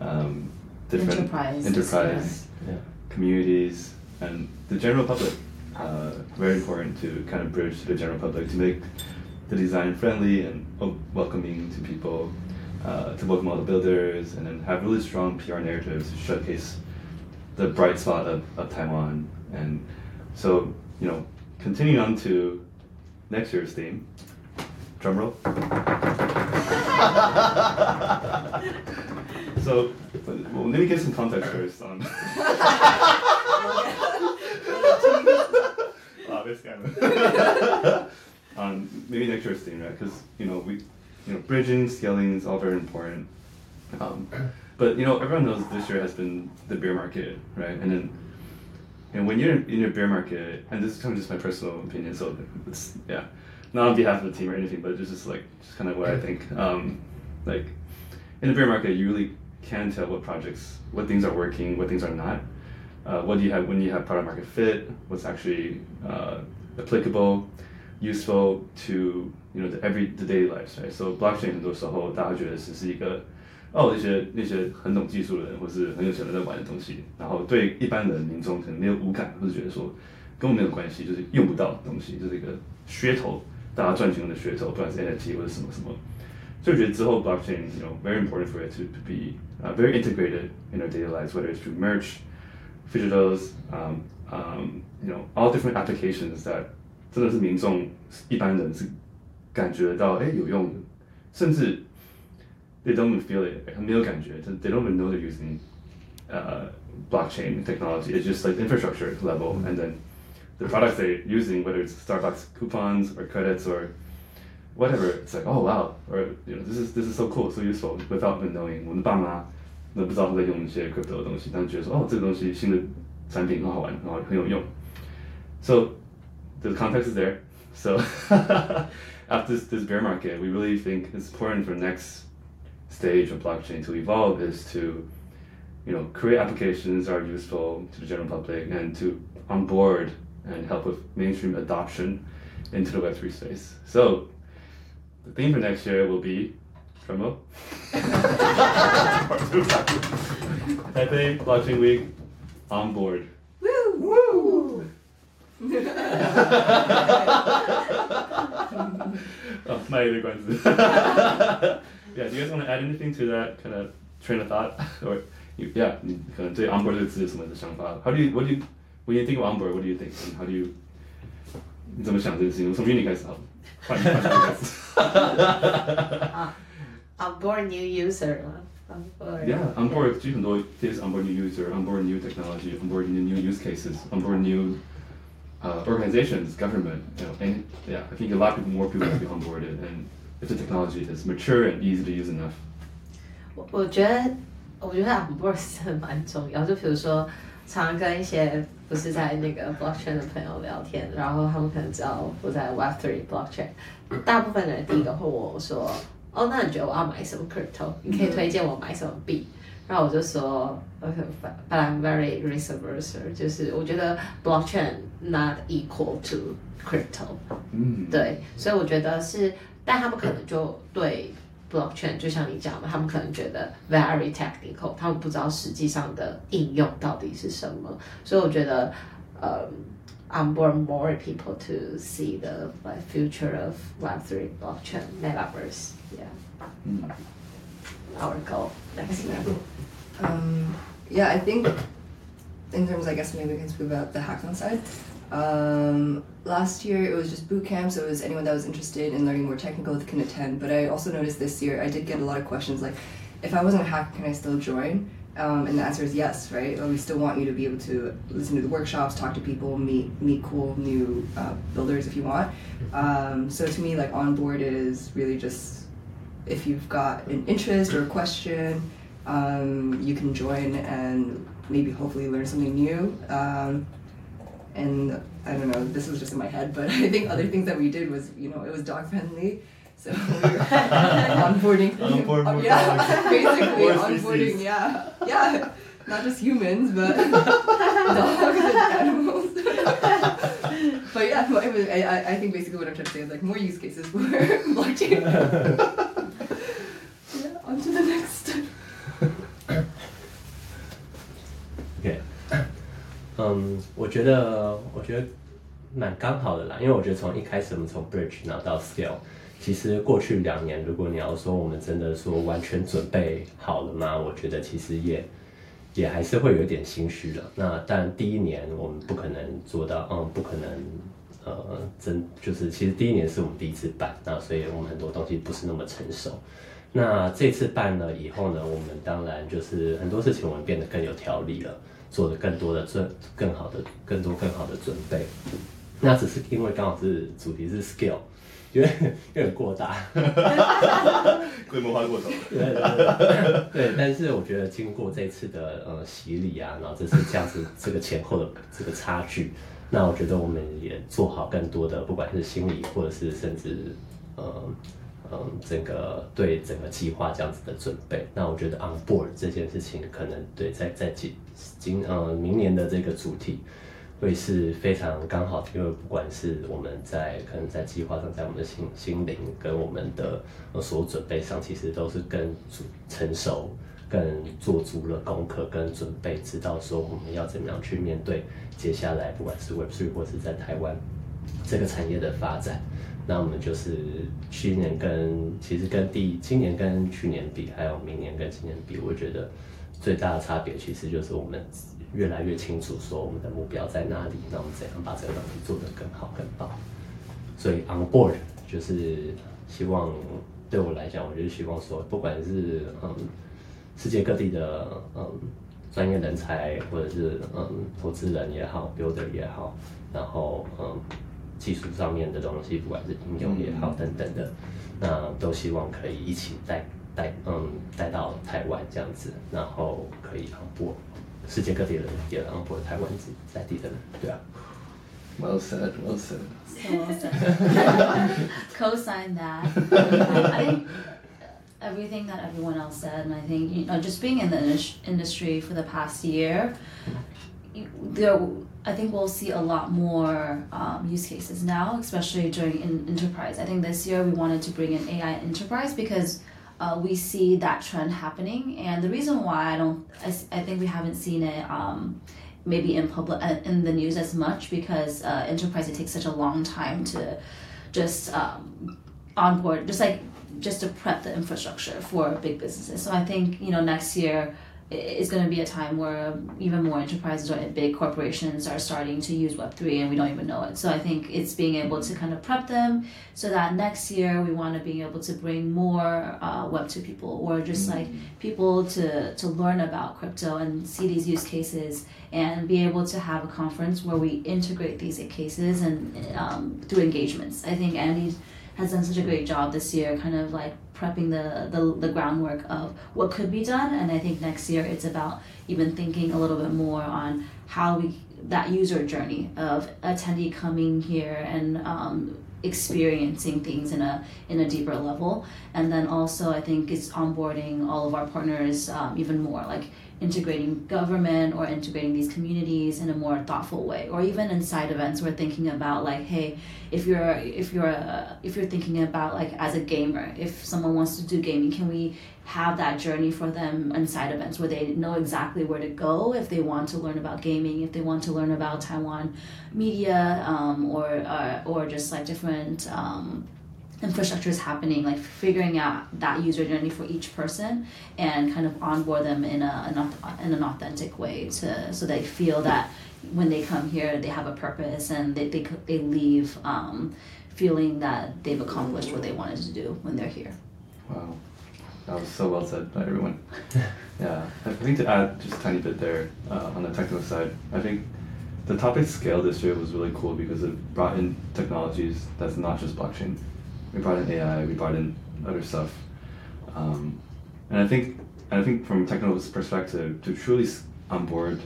um, different Enterprise, enterprise, yeah. communities, and the general public. Uh, very important to kind of bridge to the general public to make the design friendly and welcoming to people, uh, to welcome all the builders, and then have really strong PR narratives to showcase the bright spot of, of Taiwan. And so, you know, continuing on to next year's theme, drum roll. so, well, let me give some context first on. Obvious kind of. on maybe next year's theme, right? Because you know we, you know, bridging, scaling is all very important. Um, but you know, everyone knows this year has been the bear market, right? And then, and when you're in a bear market, and this is kind of just my personal opinion, so it's yeah, not on behalf of the team or anything, but it's just like just kind of what I think. Um, like in a bear market, you really can tell what projects, what things are working, what things are not. Uh, what do you have when you have product market fit? What's actually uh, applicable, useful to you know the every the daily lives, right? So blockchain 很多时候大家觉得只是一个哦那些那些很懂技术的人或是很有钱人在玩的东西，然后对一般人民众可能没有无感，或是觉得说跟我没有关系，就是用不到的东西，就是一个噱头，大家赚钱用的噱头，不管是 NFT 或者什么什么。所以我觉得之后 blockchain, you know, very important for it to, to be uh, very integrated in our daily lives, whether it's through merch, digitals, um, um, you know, all different applications that 真的是民众一般人是感觉得到哎有用的，甚至 they don't even feel it，没有感觉，they don't even know they're using uh, blockchain technology. It's just like infrastructure level, and then the products they're using, whether it's Starbucks coupons or credits or whatever, it's like oh wow, or you know this is this is so cool, so useful without even knowing. 我们的爸妈都不知道他在用一些 crypto 的东西，但觉得说哦这个东西新的产品很好玩，然后很有用。So The context is there. So after this, this bear market, we really think it's important for the next stage of blockchain to evolve is to, you know, create applications that are useful to the general public and to onboard and help with mainstream adoption into the Web3 space. So the theme for next year will be drum roll. Part two. Taipei Blockchain Week on board Woo! oh, my other questions. yeah, do you guys want to add anything to that kind of train of thought? or you, yeah, 你可能对 onboard 这个字有什么的想法？How do you what do you when you think of onboard? What do you think? And how do you 你怎么想这件事情？从 Vinny 开始好了，换换你开始。 onboard new user 嘛，onboard Yeah, onboard 其实很多 is onboard new user, onboard new technology, onboard new new use cases, onboard new uh, organizations, government, you know, and yeah, I think a lot of people, more people will be onboarded, and if the technology is mature and easy to use enough. 我我觉得，我觉得 onboard 是蛮重要。就比如说，常常跟一些不是在那个 blockchain 的朋友聊天，然后他们可能知道我在 Web3 blockchain，大部分的人第一个会问我说：“哦，那你觉得我要买什么 crypto？你可以推荐我买什么币？” 然 后我就说，OK, but but I'm very risk averse，就是我觉得 blockchain not equal to crypto，嗯，对，所以我觉得是，但他们可能就对 blockchain 就像你讲的，他们可能觉得 very technical，他们不知道实际上的应用到底是什么，所以我觉得，呃、on board more people to see the like future of Web3 blockchain metaverse. Yeah. Our goal next year. Um, yeah, I think in terms, I guess maybe we can speak about the hackathon side. Um, last year it was just boot camp, so it was anyone that was interested in learning more technical can attend. But I also noticed this year I did get a lot of questions like, if I wasn't a hacker, can I still join? Um, and the answer is yes, right? Well, we still want you to be able to listen to the workshops, talk to people, meet meet cool new uh, builders if you want. Um, so to me, like on board is really just if you've got an interest or a question, um, you can join and maybe hopefully learn something new. Um, and I don't know, this was just in my head, but I think other things that we did was, you know, it was dog friendly. So we were onboarding. Onboard yeah, basically onboarding. Yeah, yeah, not just humans, but dogs and animals. but yeah, no, it was, I, I- I think basically what I'm trying to say is like more use cases for blockchain. yeah, on to the next. 嗯，我觉得我觉得蛮刚好的啦，因为我觉得从一开始我们从 Bridge 然后到 Scale，其实过去两年，如果你要说我们真的说完全准备好了吗？我觉得其实也也还是会有点心虚了。那但第一年我们不可能做到，嗯，不可能。呃，真就是其实第一年是我们第一次办，那所以我们很多东西不是那么成熟。那这次办了以后呢，我们当然就是很多事情我们变得更有条理了，做的更多的准、更好的、更多更好的准备。那只是因为刚好是主题是 skill，有点有点过大，规模化过头了。对对对对，但是我觉得经过这次的呃洗礼啊，然后这次这样子这个前后的这个差距，那我觉得我们也做好更多的，不管是心理或者是甚至呃嗯整个对整个计划这样子的准备。那我觉得 on board 这件事情，可能对在在今今呃明年的这个主题。会是非常刚好，因为不管是我们在可能在计划上，在我们的心心灵跟我们的呃所有准备上，其实都是更成熟、更做足了功课跟准备，知道说我们要怎么样去面对接下来不管是 Web 3或是在台湾这个产业的发展。那我们就是去年跟其实跟第今年跟去年比，还有明年跟今年比，我觉得最大的差别其实就是我们越来越清楚说我们的目标在哪里，那我们怎样把这个东西做得更好更棒。所以 on board 就是希望对我来讲，我就是希望说，不管是嗯世界各地的嗯专业人才，或者是嗯投资人也好，builder 也好，然后嗯技术上面的东西，不管是应用也好等等的，那都希望可以一起带带嗯带到台湾这样子，然后可以 on board 世界各地的人也让播台湾自在地的人，对啊。Well said, well said. So well said. Co-sign that. Um, I think everything that everyone else said, and I think you know, just being in the indus- industry for the past year, you- there, I think we'll see a lot more um, use cases now, especially during in enterprise. I think this year we wanted to bring in AI enterprise because. Uh, we see that trend happening, and the reason why I don't, I think we haven't seen it um, maybe in public uh, in the news as much because uh, enterprise it takes such a long time to just um, onboard just like just to prep the infrastructure for big businesses so i think you know next year i- is going to be a time where even more enterprises or big corporations are starting to use web3 and we don't even know it so i think it's being able to kind of prep them so that next year we want to be able to bring more uh, web2 people or just like people to to learn about crypto and see these use cases and be able to have a conference where we integrate these cases and um, through engagements. I think Andy has done such a great job this year, kind of like prepping the, the, the groundwork of what could be done. And I think next year it's about even thinking a little bit more on how we that user journey of attendee coming here and um, experiencing things in a in a deeper level. And then also i think it's onboarding all of our partners um, even more like integrating government or integrating these communities in a more thoughtful way or even inside events we're thinking about like hey if you're if you're uh, if you're thinking about like as a gamer if someone wants to do gaming can we have that journey for them inside events where they know exactly where to go if they want to learn about gaming if they want to learn about taiwan media um, or uh, or just like different um, happening, like figuring out that user journey for each person and kind of onboard them in a, an, in an authentic way to so they feel that when they come here they have a purpose and they they, they leave um, feeling that they've accomplished what they wanted to do when they're here. Wow, that was so well said by everyone. yeah, I think to add just a tiny bit there uh, on the technical side, I think the topic scale this year was really cool because it brought in technologies that's not just blockchain we brought in AI, we brought in other stuff, um, and I think and I think from a technical perspective, to truly onboard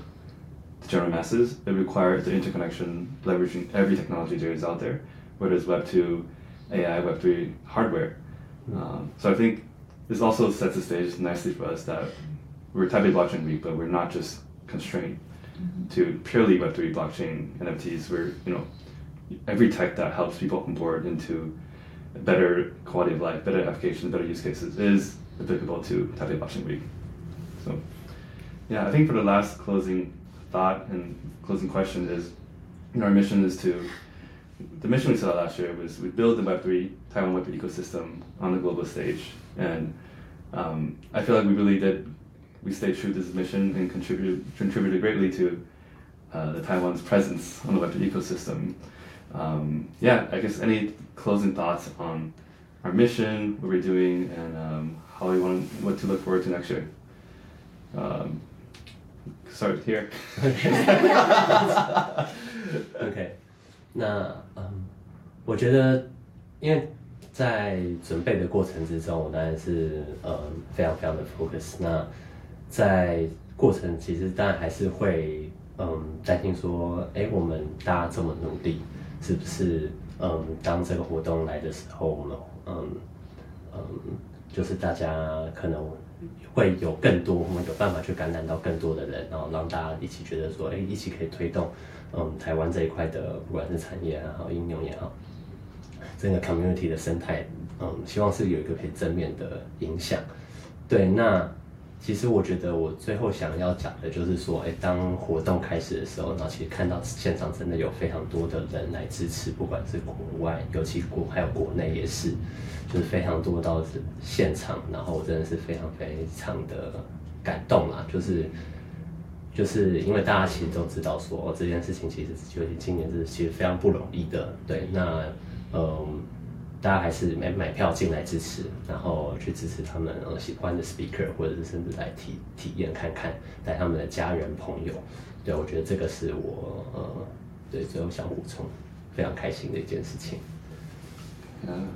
the general masses, it requires the interconnection, leveraging every technology there is out there, whether it's Web two, AI, Web three, hardware. Um, so I think this also sets the stage nicely for us that we're Taipei Blockchain Week, but we're not just constrained mm-hmm. to purely Web3 blockchain NFTs. We're, you know, every tech that helps people onboard into a better quality of life, better applications, better use cases is applicable to Taipei Blockchain Week. So, yeah, I think for the last closing thought and closing question is, you know, our mission is to, the mission we set out last year was we build the Web3 Taiwan Web3 ecosystem on the global stage, and um, I feel like we really did, we stayed true to this mission and contributed contributed greatly to uh, the Taiwan's presence on the Web3 ecosystem um, yeah, I guess any closing thoughts on our mission, what we're doing, and um, how we want what to look forward to next year. Um, start here. OK，那嗯，我觉得，因为 在准备的过程之中，我当然是嗯非常非常的 focus。那在过程其实当然还是会嗯担心说，哎，我们大家这么努力。是不是嗯，当这个活动来的时候，我们嗯嗯，就是大家可能会有更多，我们有办法去感染到更多的人，然后让大家一起觉得说，哎，一起可以推动嗯台湾这一块的，不管是产业也，好应用也好，整个 community 的生态，嗯，希望是有一个可以正面的影响。对，那。其实我觉得我最后想要讲的就是说，哎，当活动开始的时候，然后其实看到现场真的有非常多的人来支持，不管是国外，尤其国还有国内也是，就是非常多到是现场，然后我真的是非常非常的感动啦，就是就是因为大家其实都知道说这件事情其实就是今年是其实非常不容易的，对，那嗯，大家还是买买票进来支持，然后去支持他们、呃、喜欢的 speaker，或者是甚至来体体验看看，带他们的家人朋友。对，我觉得这个是我呃，对最后想补充，非常开心的一件事情。嗯。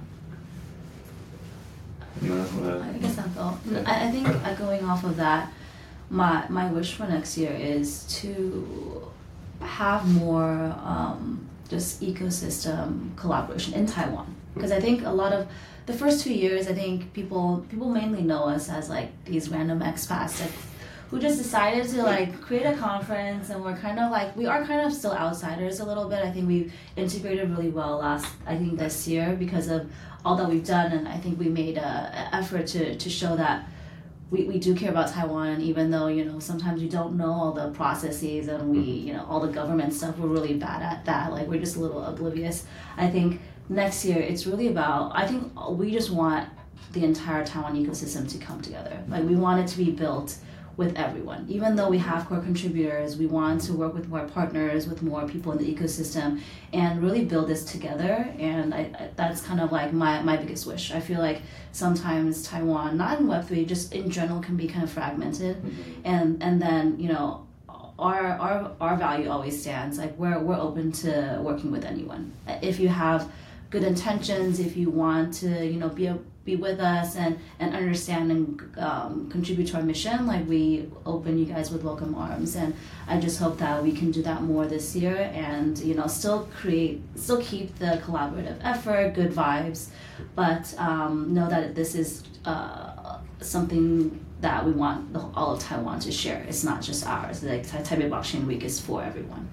I think I, I think going off of that, my my wish for next year is to have more just ecosystem collaboration in Taiwan because I think a lot of the first two years, I think people people mainly know us as like these random expats like, who just decided to like create a conference, and we're kind of like we are kind of still outsiders a little bit. I think we've integrated really well last I think this year because of all that we've done, and I think we made a, a effort to to show that we, we do care about Taiwan, even though you know sometimes we don't know all the processes and we mm-hmm. you know all the government stuff. We're really bad at that. Like we're just a little oblivious. I think next year it's really about i think we just want the entire taiwan ecosystem to come together like we want it to be built with everyone. Even though we have core contributors we want to work with more partners with more people in the ecosystem and really build this together. And I, I, that's kind of like my, my biggest wish. I feel like sometimes taiwan not in web3 just in general can be kind of fragmented. Mm-hmm. and and then you know our, our our value always stands. Like we're, we're open to working with anyone. If you have good intentions, if you want to, you know, be a, be with us and and understand and um, contribute to our mission, like we open you guys with welcome arms, and I just hope that we can do that more this year, and you know, still create, still keep the collaborative effort, good vibes, but um, know that this is uh, something that we want the, all of Taiwan to share. It's not just ours. Like Tai- Taipei Blockchain Week is for everyone.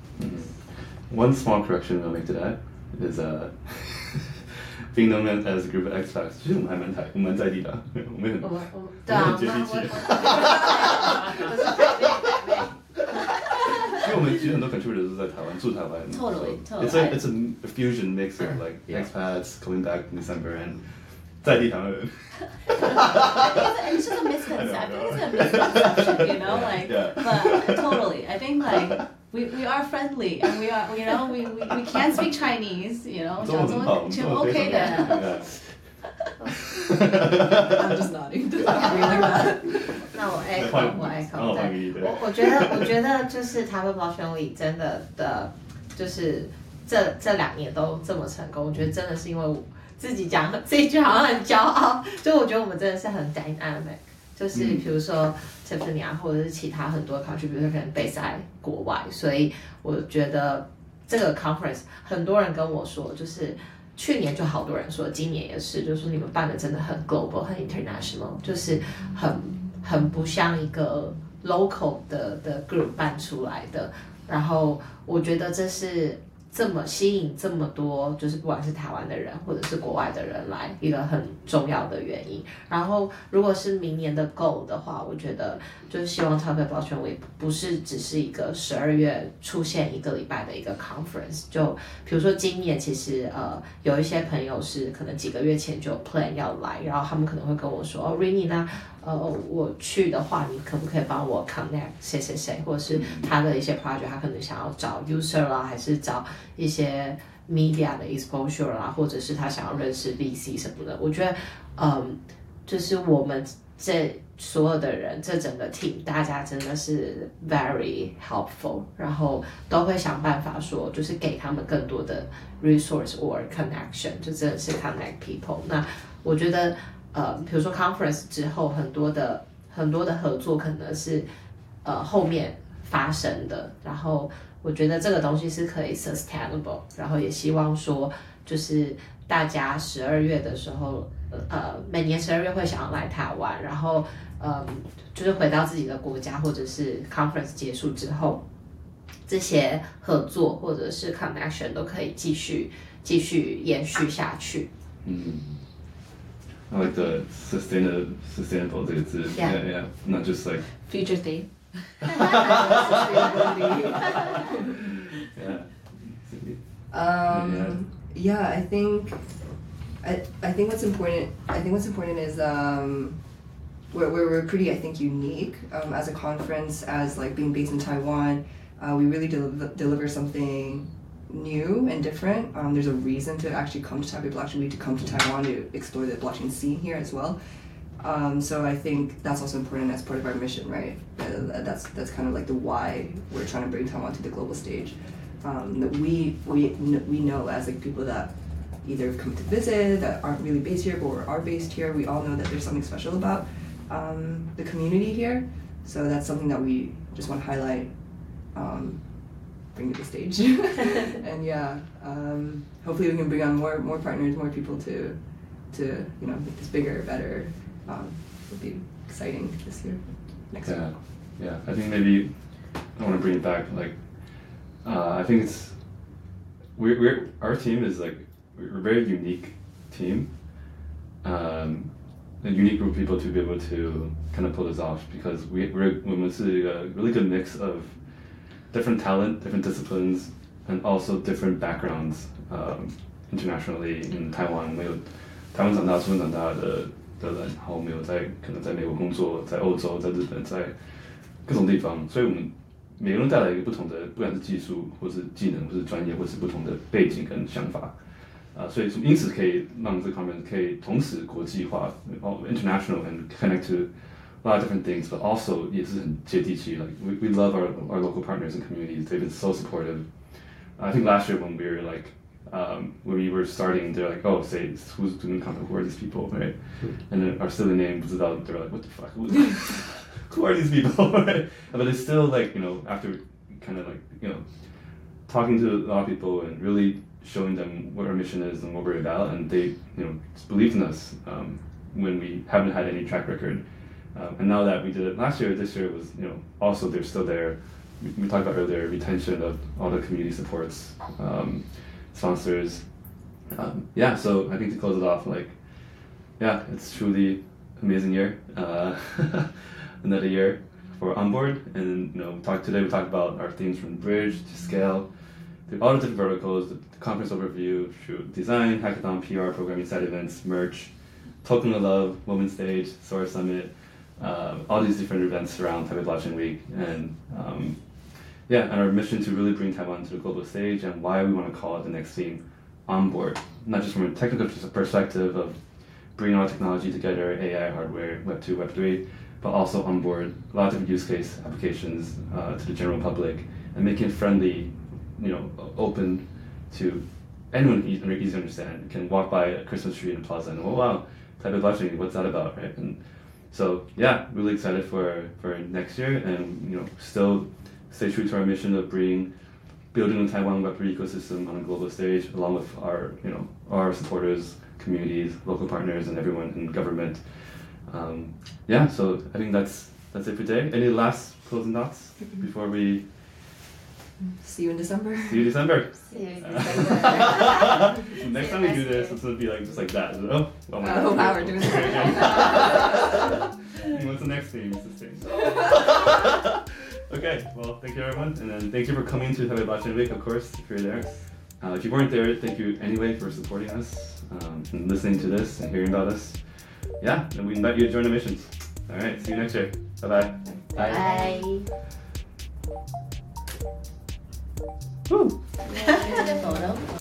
One small correction I'll make to that is uh, being known as, as a group of expats，其实我们还蛮台，我们蛮在地的啊，我们很我们我们对啊，我们我我我是台妹台妹。因为我们其实很多 contributors 都在台湾，住台湾。 Totally, so totally. It's like it's a fusion mix of like Yeah. expats coming back in December and 在地台湾人。 it's just a misconception. I think it's a misconception, you know, like, Yeah. but totally. I think like We, we are friendly and we are, you know, we, we, we can speak Chinese, you know, 中文很好，我们就中文 OK 非常好的。Yeah. I'm just nodding. 那我 echo，我哦 echo，我我觉得我觉得就是台湾 Blockchain Week 真的的，就是这这两年都这么成功，我觉得真的是因为我自己讲这一句好像很骄傲，就我觉得我们真的是很 dynamic，就是嗯比如说 Tiffany 啊，或者是其他很多 contributor 可能 base 在国外，所以我觉得这个 conference 很多人跟我说，就是去年就好多人说，今年也是，就是说你们办的真的很 global，很 international，就是很很不像一个 local 的的 group 办出来的。然后我觉得这是这么吸引这么多，就是不管是台湾的人或者是国外的人来，一个很重要的原因。然后如果是明年的 goal 的话，我觉得就是希望 Taipei Blockchain Week 不是只是一个十二月出现一个礼拜的一个 conference，就比如说今年其实呃有一些朋友是可能几个月前就 plan 要来，然后他们可能会跟我说哦 Rainy 那呃我去的话，你可不可以帮我 connect 谁谁谁，或者是他的一些 project，他可能想要找 user 啦，还是找一些 media 的 exposure 啦，或者是他想要认识 VC 什么的。我觉得嗯，就是我们这所有的人，这整个 team，大家真的是 very helpful，然后都会想办法说，就是给他们更多的 resource or connection，就真的是 connect people。那我觉得，呃，比如说 conference 之后，很多的很多的合作可能是呃后面发生的，然后我觉得这个东西是可以 sustainable，然后也希望说，就是大家十二月的时候，呃，每年十二月会想要来台湾，然后嗯，就是回到自己的国家，或者是 conference 结束之后，这些合作或者是 connection 都可以继续继续延续下去。嗯 ，I like the sustainable sustainable 这个字 Yeah. yeah yeah not just like Future theme。 yeah Um, yeah, I think, I, I think what's important. I think what's important is um, we're, we're, we're pretty I think unique um, as a conference as like being based in Taiwan. Uh, we really del- deliver something new and different. Um, there's a reason to actually come to Taipei Blockchain Week to come to Taiwan to explore the blockchain scene here as well. Um, so I think that's also important as part of our mission, right? Uh, that's that's kind of like the why we're trying to bring Taiwan to the global stage. Um, that we we we know as like people that either come to visit that aren't really based here but are based here. We all know that there's something special about um, the community here. So that's something that we just want to highlight, um, bring to the stage, and yeah, um, hopefully we can bring on more more partners, more people to to you know make this bigger, better. Um, it'll be exciting this year. Next year. yeah yeah I think maybe I want to bring it back like uh, I think it's we're, we're our team is like we're a very unique team um, a unique group of people to be able to kind of pull this off because we, we're we see a really good mix of different talent different disciplines and also different backgrounds um, internationally in Taiwan 没有台湾长大出生长大的的人，然后没有在可能在美国工作，在欧洲，在日本，在各种地方，所以我们每个人带来一个不同的，不管是技术，或是技能，或是专业，或是不同的背景跟想法，啊、所以因此可以让这个 conference 可以同时国际化哦，international and connect to a lot of different things, but also yes, like we, we love our, our local partners and communities. They've been so supportive. I think last year when we were like um, when we were starting, they're like, oh, say, who's doing content? Who are these people, right? Hmm. And then our silly name was. They're like, what the fuck? Who are these people? right? But it's still like you know after kind of like you know talking to a lot of people and really showing them what our mission is and what we're about, and they you know believed in us um, when we haven't had any track record um, and now that we did it last year, this year was you know also they're still there. We, we talked about earlier retention of all the community supports, um, sponsors. Um, yeah, so I think to close it off, like yeah, it's truly amazing year. Uh, another year for onboard, and you know, we talked today. We talked about our themes from bridge to scale, through all the different verticals, the, conference overview, through design, hackathon, PR, programming, side events, merch, token of love, women's stage, Sora Summit, uh, all these different events around Taipei Blockchain Week, and um, yeah, and our mission to really bring Taiwan to the global stage, and why we want to call it the next theme, onboard, not just from a technical perspective of bringing all technology together, AI, hardware, Web two, Web three, but also onboard a lot of use case applications uh, to the general public, and making it friendly, you know, open to anyone easy, easy to understand. Can walk by a Christmas tree in a plaza and oh wow, Taipei blockchain, what's that about, right? And so yeah, really excited for for next year, and you know, still stay true to our mission of bringing building the Taiwan Web3 ecosystem on a global stage, along with our you know our supporters, communities, local partners, and everyone in government. Um, yeah, so I think that's that's it for today. Any last closing thoughts before we See you in December. see you in December? See you in December. Next time we do this, it's gonna be like just like that. Oh, oh my God. oh, wow, we're doing this What's the next theme? It's the same. okay, well, thank you everyone, and then thank you for coming to Taipei Blockchain Week, of course, if you're there. Uh, if you weren't there, thank you anyway for supporting us um, and listening to this and hearing about us. Yeah, and we invite you to join the missions. All right, see you next year. Bye bye. Bye. Woo. Take a photo.